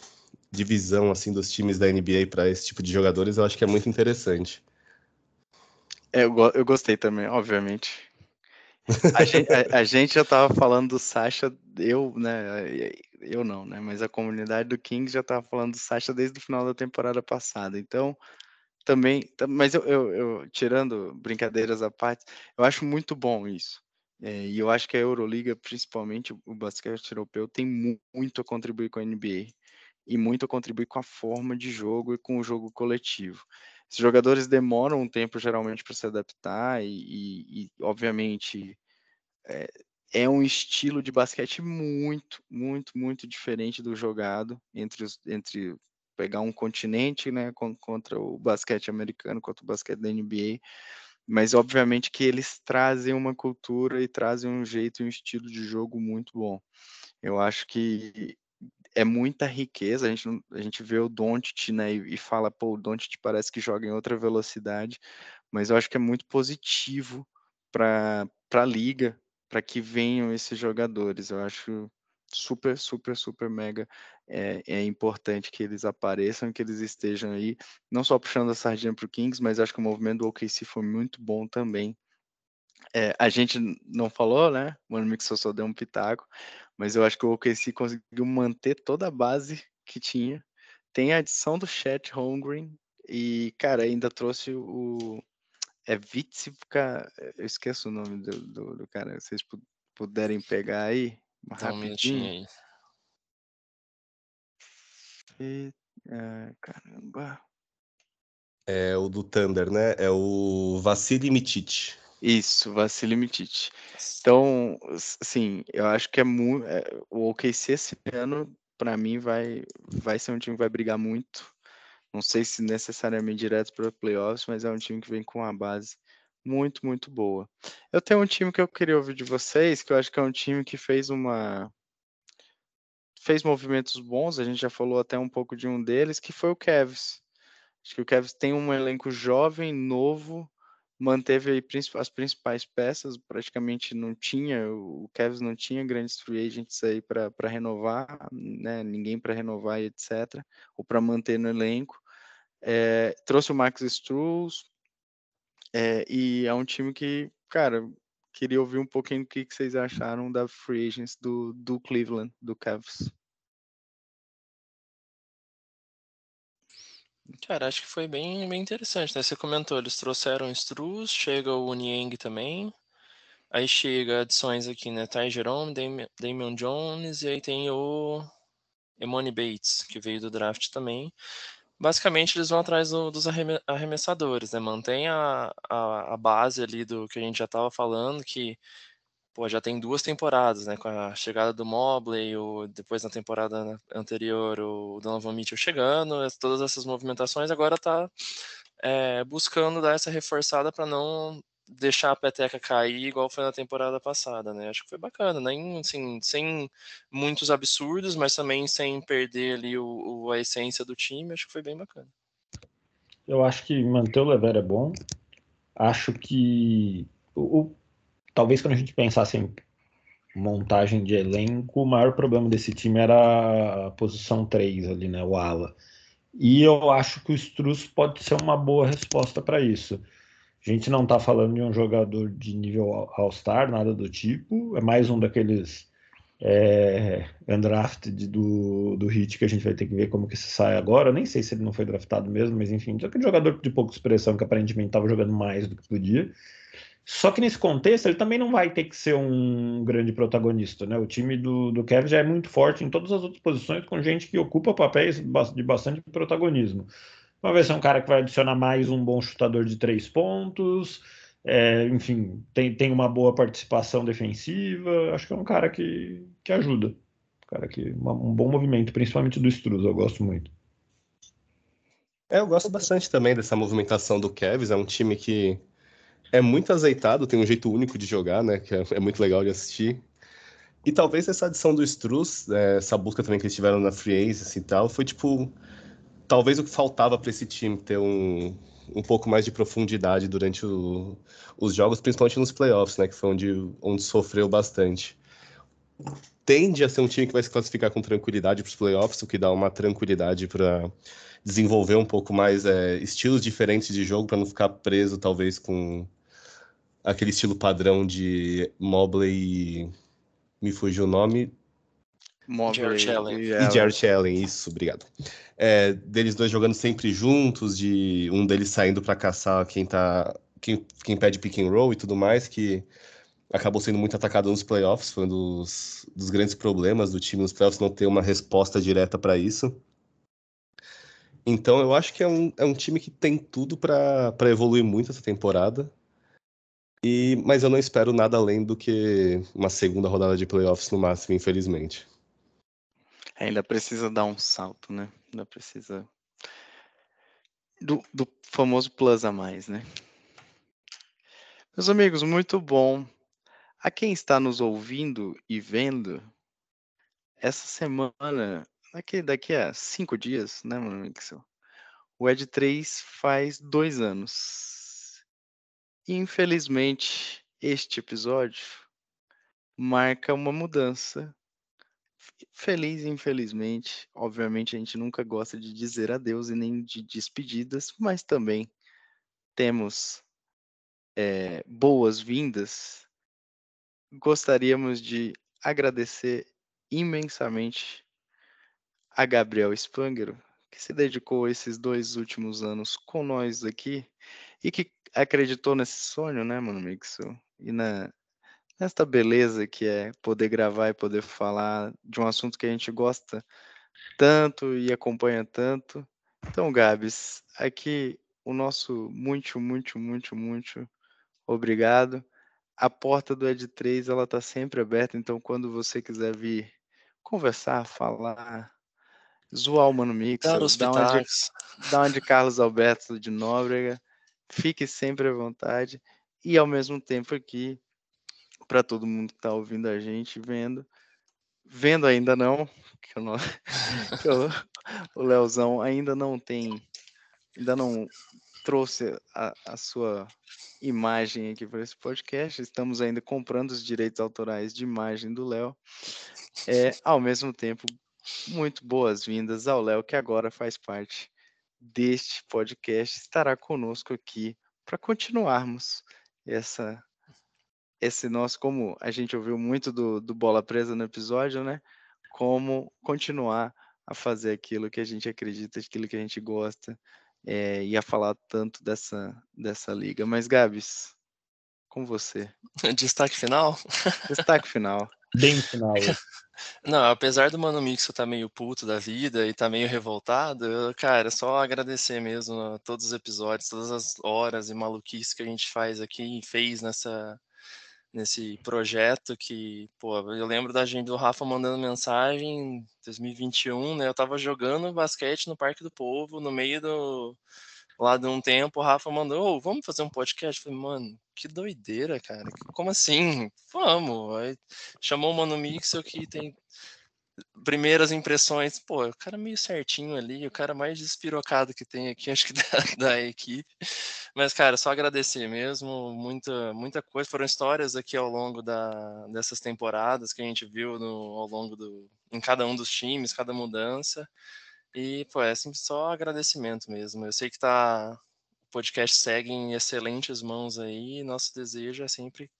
visão assim dos times da NBA para esse tipo de jogadores, eu acho que é muito interessante. É, eu, eu gostei também, obviamente. A gente, a, a gente já estava falando do Sasha, eu, né? Eu não, né? Mas a comunidade do Kings já estava falando do Sasha desde o final da temporada passada. Então, também, mas eu, eu, eu, tirando brincadeiras à parte, eu acho muito bom isso. É, e eu acho que a Euroliga, principalmente o basquete europeu, tem mu muito a contribuir com a NBA e muito a contribuir com a forma de jogo e com o jogo coletivo. Os jogadores demoram um tempo geralmente para se adaptar e, e, e obviamente, é, é, um estilo de basquete muito, muito, muito diferente do jogado entre, os, entre pegar um continente, né, contra o basquete americano, contra o basquete da NBA, mas obviamente que eles trazem uma cultura e trazem um jeito e um estilo de jogo muito bom. Eu acho que é muita riqueza, a gente, a gente vê o Doncic, né, e, e fala, pô, o Doncic parece que joga em outra velocidade, mas eu acho que é muito positivo para a liga, para que venham esses jogadores. Eu acho super, super, super mega é, é, importante que eles apareçam, que eles estejam aí, não só puxando a sardinha para o Kings, mas acho que o movimento do OKC foi muito bom também. É, a gente não falou, né? O Mano só deu um pitaco, mas eu acho que o OKC conseguiu manter toda a base que tinha. Tem a adição do Chat Holmgren e, cara, ainda trouxe o. É Vitsivka, eu esqueço o nome do, do, do cara, vocês puderem pegar aí. Dá um minutinho aí. E, é, caramba. É o do Thunder, né? É o Vassili Mitic. Isso, Vassili Mitic. Então, assim, eu acho que é muito. É, o OKC esse ano, para mim, vai, vai ser um time que vai brigar muito. Não sei se necessariamente direto para playoffs, mas é um time que vem com uma base muito, muito boa. Eu tenho um time que eu queria ouvir de vocês, que eu acho que é um time que fez uma fez movimentos bons, a gente já falou até um pouco de um deles, que foi o Cavs. Acho que o Cavs tem um elenco jovem, novo, manteve as principais peças, praticamente não tinha, o Cavs não tinha grandes free agents aí para renovar, né, ninguém para renovar e etc, ou para manter no elenco. É, trouxe o Max Struz, é, e é um time que, cara, queria ouvir um pouquinho do que, vocês acharam da free agents do, do Cleveland, do Cavs. Cara, acho que foi bem, bem interessante, né? Você comentou, eles trouxeram o Struz, chega o Niang também, aí chega adições aqui, né? Ty Jerome, Damian Jones, e aí tem o Emone Bates, que veio do draft também basicamente eles vão atrás do, dos arremessadores, né? Mantém a, a, a, base ali do que a gente já estava falando, que pô, já tem duas temporadas, né? Com a chegada do Mobley, o, depois na temporada anterior o Donovan Mitchell chegando, todas essas movimentações agora está é, eh, buscando dar essa reforçada para não deixar a peteca cair igual foi na temporada passada, né? Acho que foi bacana, nem assim, sem muitos absurdos, mas também sem perder ali o, o, a essência do time, acho que foi bem bacana. Eu acho que manter o Lever é bom. Acho que o, o, talvez quando a gente pensasse em montagem de elenco, o maior problema desse time era a posição 3 ali, né? O ala. E eu acho que o Struz pode ser uma boa resposta para isso. A gente não está falando de um jogador de nível All-Star, nada do tipo. É mais um daqueles é, undrafted do, do Hit que a gente vai ter que ver como que se sai agora. Nem sei se ele não foi draftado mesmo, mas enfim, é aquele jogador de pouca expressão que aparentemente estava jogando mais do que podia. Só que nesse contexto ele também não vai ter que ser um grande protagonista, né? O time do, do Kevin já é muito forte em todas as outras posições, com gente que ocupa papéis de bastante protagonismo. Uma vai ser um cara que vai adicionar mais um bom chutador de três pontos. É, enfim, tem, tem uma boa participação defensiva. Acho que é um cara que, que ajuda. Um cara que uma, um bom movimento, principalmente do Struz, eu gosto muito. É, eu gosto bastante também dessa movimentação do Cavs. É um time que é muito azeitado, tem um jeito único de jogar, né? Que é, é muito legal de assistir. E talvez essa adição do Struz, é, essa busca também que eles tiveram na Free e tal, foi tipo. Talvez o que faltava para esse time ter um, um pouco mais de profundidade durante o, os jogos, principalmente nos playoffs, né? Que foi onde, onde sofreu bastante. Tende a ser um time que vai se classificar com tranquilidade para os playoffs, o que dá uma tranquilidade para desenvolver um pouco mais é, estilos diferentes de jogo, para não ficar preso, talvez, com aquele estilo padrão de Mobley. Me fugiu o nome. Mobley e Allen. Jarrett Allen, isso, obrigado. É, deles dois jogando sempre juntos, de um deles saindo para caçar quem tá. Quem, quem pede pick and roll e tudo mais, que acabou sendo muito atacado nos playoffs, foi um dos, dos grandes problemas do time nos playoffs não ter uma resposta direta para isso. Então eu acho que é um, é um time que tem tudo para evoluir muito essa temporada. E, mas eu não espero nada além do que uma segunda rodada de playoffs no máximo, infelizmente. Ainda precisa dar um salto, né? Ainda precisa do, do famoso plus a mais, né? Meus amigos, muito bom. A quem está nos ouvindo e vendo, essa semana, daqui, daqui a cinco dias, né, Mixel? O Ed 3 faz dois anos. Infelizmente, este episódio marca uma mudança feliz, infelizmente. Obviamente, a gente nunca gosta de dizer adeus e nem de despedidas, mas também temos é, boas-vindas. Gostaríamos de agradecer imensamente a Gabriel Spangero, que se dedicou esses dois últimos anos com nós aqui e que acreditou nesse sonho, né, mano Mixo? E na, nesta beleza que é poder gravar e poder falar de um assunto que a gente gosta tanto e acompanha tanto. Então, Gabs, aqui o nosso muito, muito, muito, muito obrigado. A porta do Ed 3 ela está sempre aberta, então quando você quiser vir conversar, falar, zoar o Mano Mix, Dar dar uma, de, pitacos. dar uma de Carlos Alberto de Nóbrega, fique sempre à vontade. E ao mesmo tempo aqui, para todo mundo que está ouvindo a gente, vendo, vendo ainda não, que, o, no- que o, o Leozão ainda não tem, ainda não trouxe a, a sua imagem aqui para esse podcast. Estamos ainda comprando os direitos autorais de imagem do Léo. É, ao mesmo tempo, muito boas-vindas ao Léo, que agora faz parte deste podcast, estará conosco aqui para continuarmos essa esse nosso, como a gente ouviu muito do, do Bola Presa no episódio, né? Como continuar a fazer aquilo que a gente acredita, aquilo que a gente gosta, é, e a falar tanto dessa, dessa liga. Mas, Gabs, com você. Destaque final? Destaque final. Bem final. Não, apesar do Mano Mix estar meio puto da vida e tá meio revoltado, eu, cara, só agradecer mesmo a todos os episódios, todas as horas e maluquices que a gente faz aqui e fez nessa nesse projeto que, pô, eu lembro da gente do Rafa mandando mensagem em 2021, né? Eu tava jogando basquete no Parque do Povo, no meio do lá de um tempo, o Rafa mandou, "Ô, vamos fazer um podcast. Eu falei, mano, que doideira, cara. Como assim? Vamos. Aí chamou o Mano Mixel que tem primeiras impressões, pô, o cara meio certinho ali, o cara mais despirocado que tem aqui, acho que da, da equipe. Mas, cara, só agradecer mesmo, muita, muita coisa. Foram histórias aqui ao longo da, dessas temporadas que a gente viu no, ao longo do. em cada um dos times, cada mudança. E, pô, é assim, só agradecimento mesmo. Eu sei que tá. O podcast segue em excelentes mãos aí, nosso desejo é sempre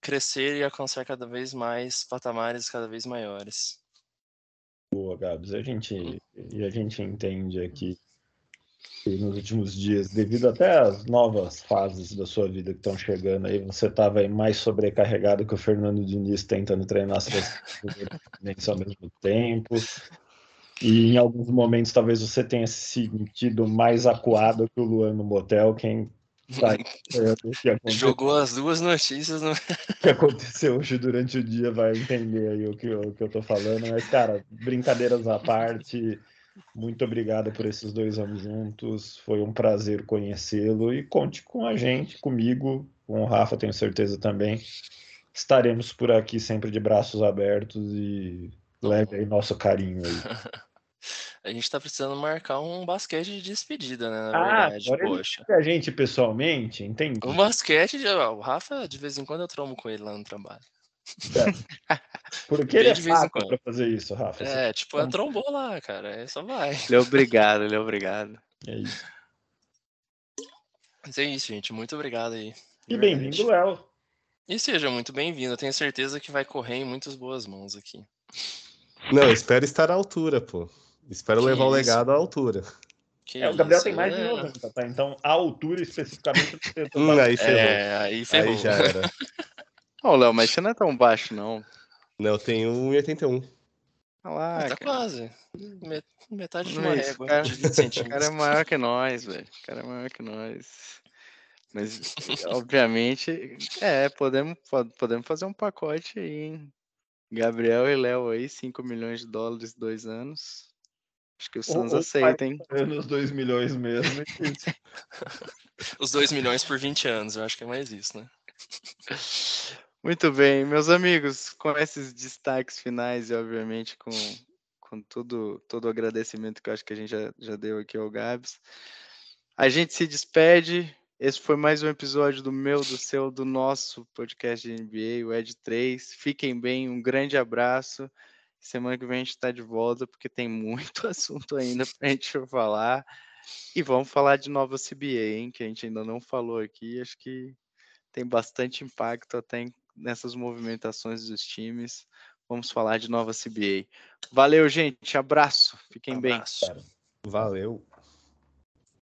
crescer e alcançar cada vez mais patamares cada vez maiores. Boa, Gabs. A gente, e a gente entende aqui que nos últimos dias, devido até às novas fases da sua vida que estão chegando aí, você estava aí mais sobrecarregado que o Fernando Diniz tentando treinar clientes ao mesmo tempo. E em alguns momentos talvez você tenha se sentido mais acuado que o Luan no motel, quem tá. Jogou as duas notícias no. o que aconteceu hoje durante o dia vai entender aí o que, eu, o que eu tô falando. Mas, cara, brincadeiras à parte, muito obrigado por esses dois anos juntos. Foi um prazer conhecê-lo e conte com a gente, comigo, com o Rafa, tenho certeza também, estaremos por aqui sempre de braços abertos e leve aí nosso carinho aí. A gente tá precisando marcar um basquete de despedida, né? Na Ah, verdade, poxa. A gente pessoalmente, entende? Um basquete, de... o Rafa, de vez em quando eu tromo com ele lá no trabalho. Porque ele é de vez em fraco quando. pra fazer isso, Rafa. Você- É, tipo, é trombou lá, cara. É só vai. Ele é obrigado, ele é obrigado. É isso. Mas é isso, gente. Muito obrigado aí. E bem-vindo. Léo. E seja muito bem-vindo. Eu tenho certeza que vai correr em muitas boas mãos aqui. Não, eu espero estar à altura, pô. Espero Que levar o isso. legado à altura. Que É, o Gabriel isso, tem mais de é. 90, tá? Então, a altura especificamente. Hum, aí ferrou. É, aí ferrou. aí já era. Ô, Léo, mas você não é tão baixo, não. Não, eu tenho 1,81. Olha lá, tá cara. quase. Met- Metade de uma é isso, régua cara. de 20 O cara é centímetros. maior que nós, velho. O cara é maior que nós. Mas, obviamente, é, podemos, po- podemos fazer um pacote aí, hein? Gabriel e Léo aí, 5 milhões de dólares, dois anos. Acho que o Suns ou aceita, hein? Anos 2 milhões mesmo. Os 2 milhões por 20 anos, eu acho que é mais isso, né? Muito bem, meus amigos, com esses destaques finais e, obviamente, com, com tudo, todo o agradecimento que eu acho que a gente já, já deu aqui ao Gabs, a gente se despede. Esse foi mais um episódio do meu, do seu, do nosso podcast de NBA, o Ed 3. Fiquem bem, um grande abraço. Semana que vem a gente está de volta, porque tem muito assunto ainda para a gente falar. E vamos falar de nova CBA, hein? Que a gente ainda não falou aqui. Acho que tem bastante impacto até nessas movimentações dos times. Vamos falar de nova CBA. Valeu, gente. Abraço. Fiquem bem. Abraço. Valeu.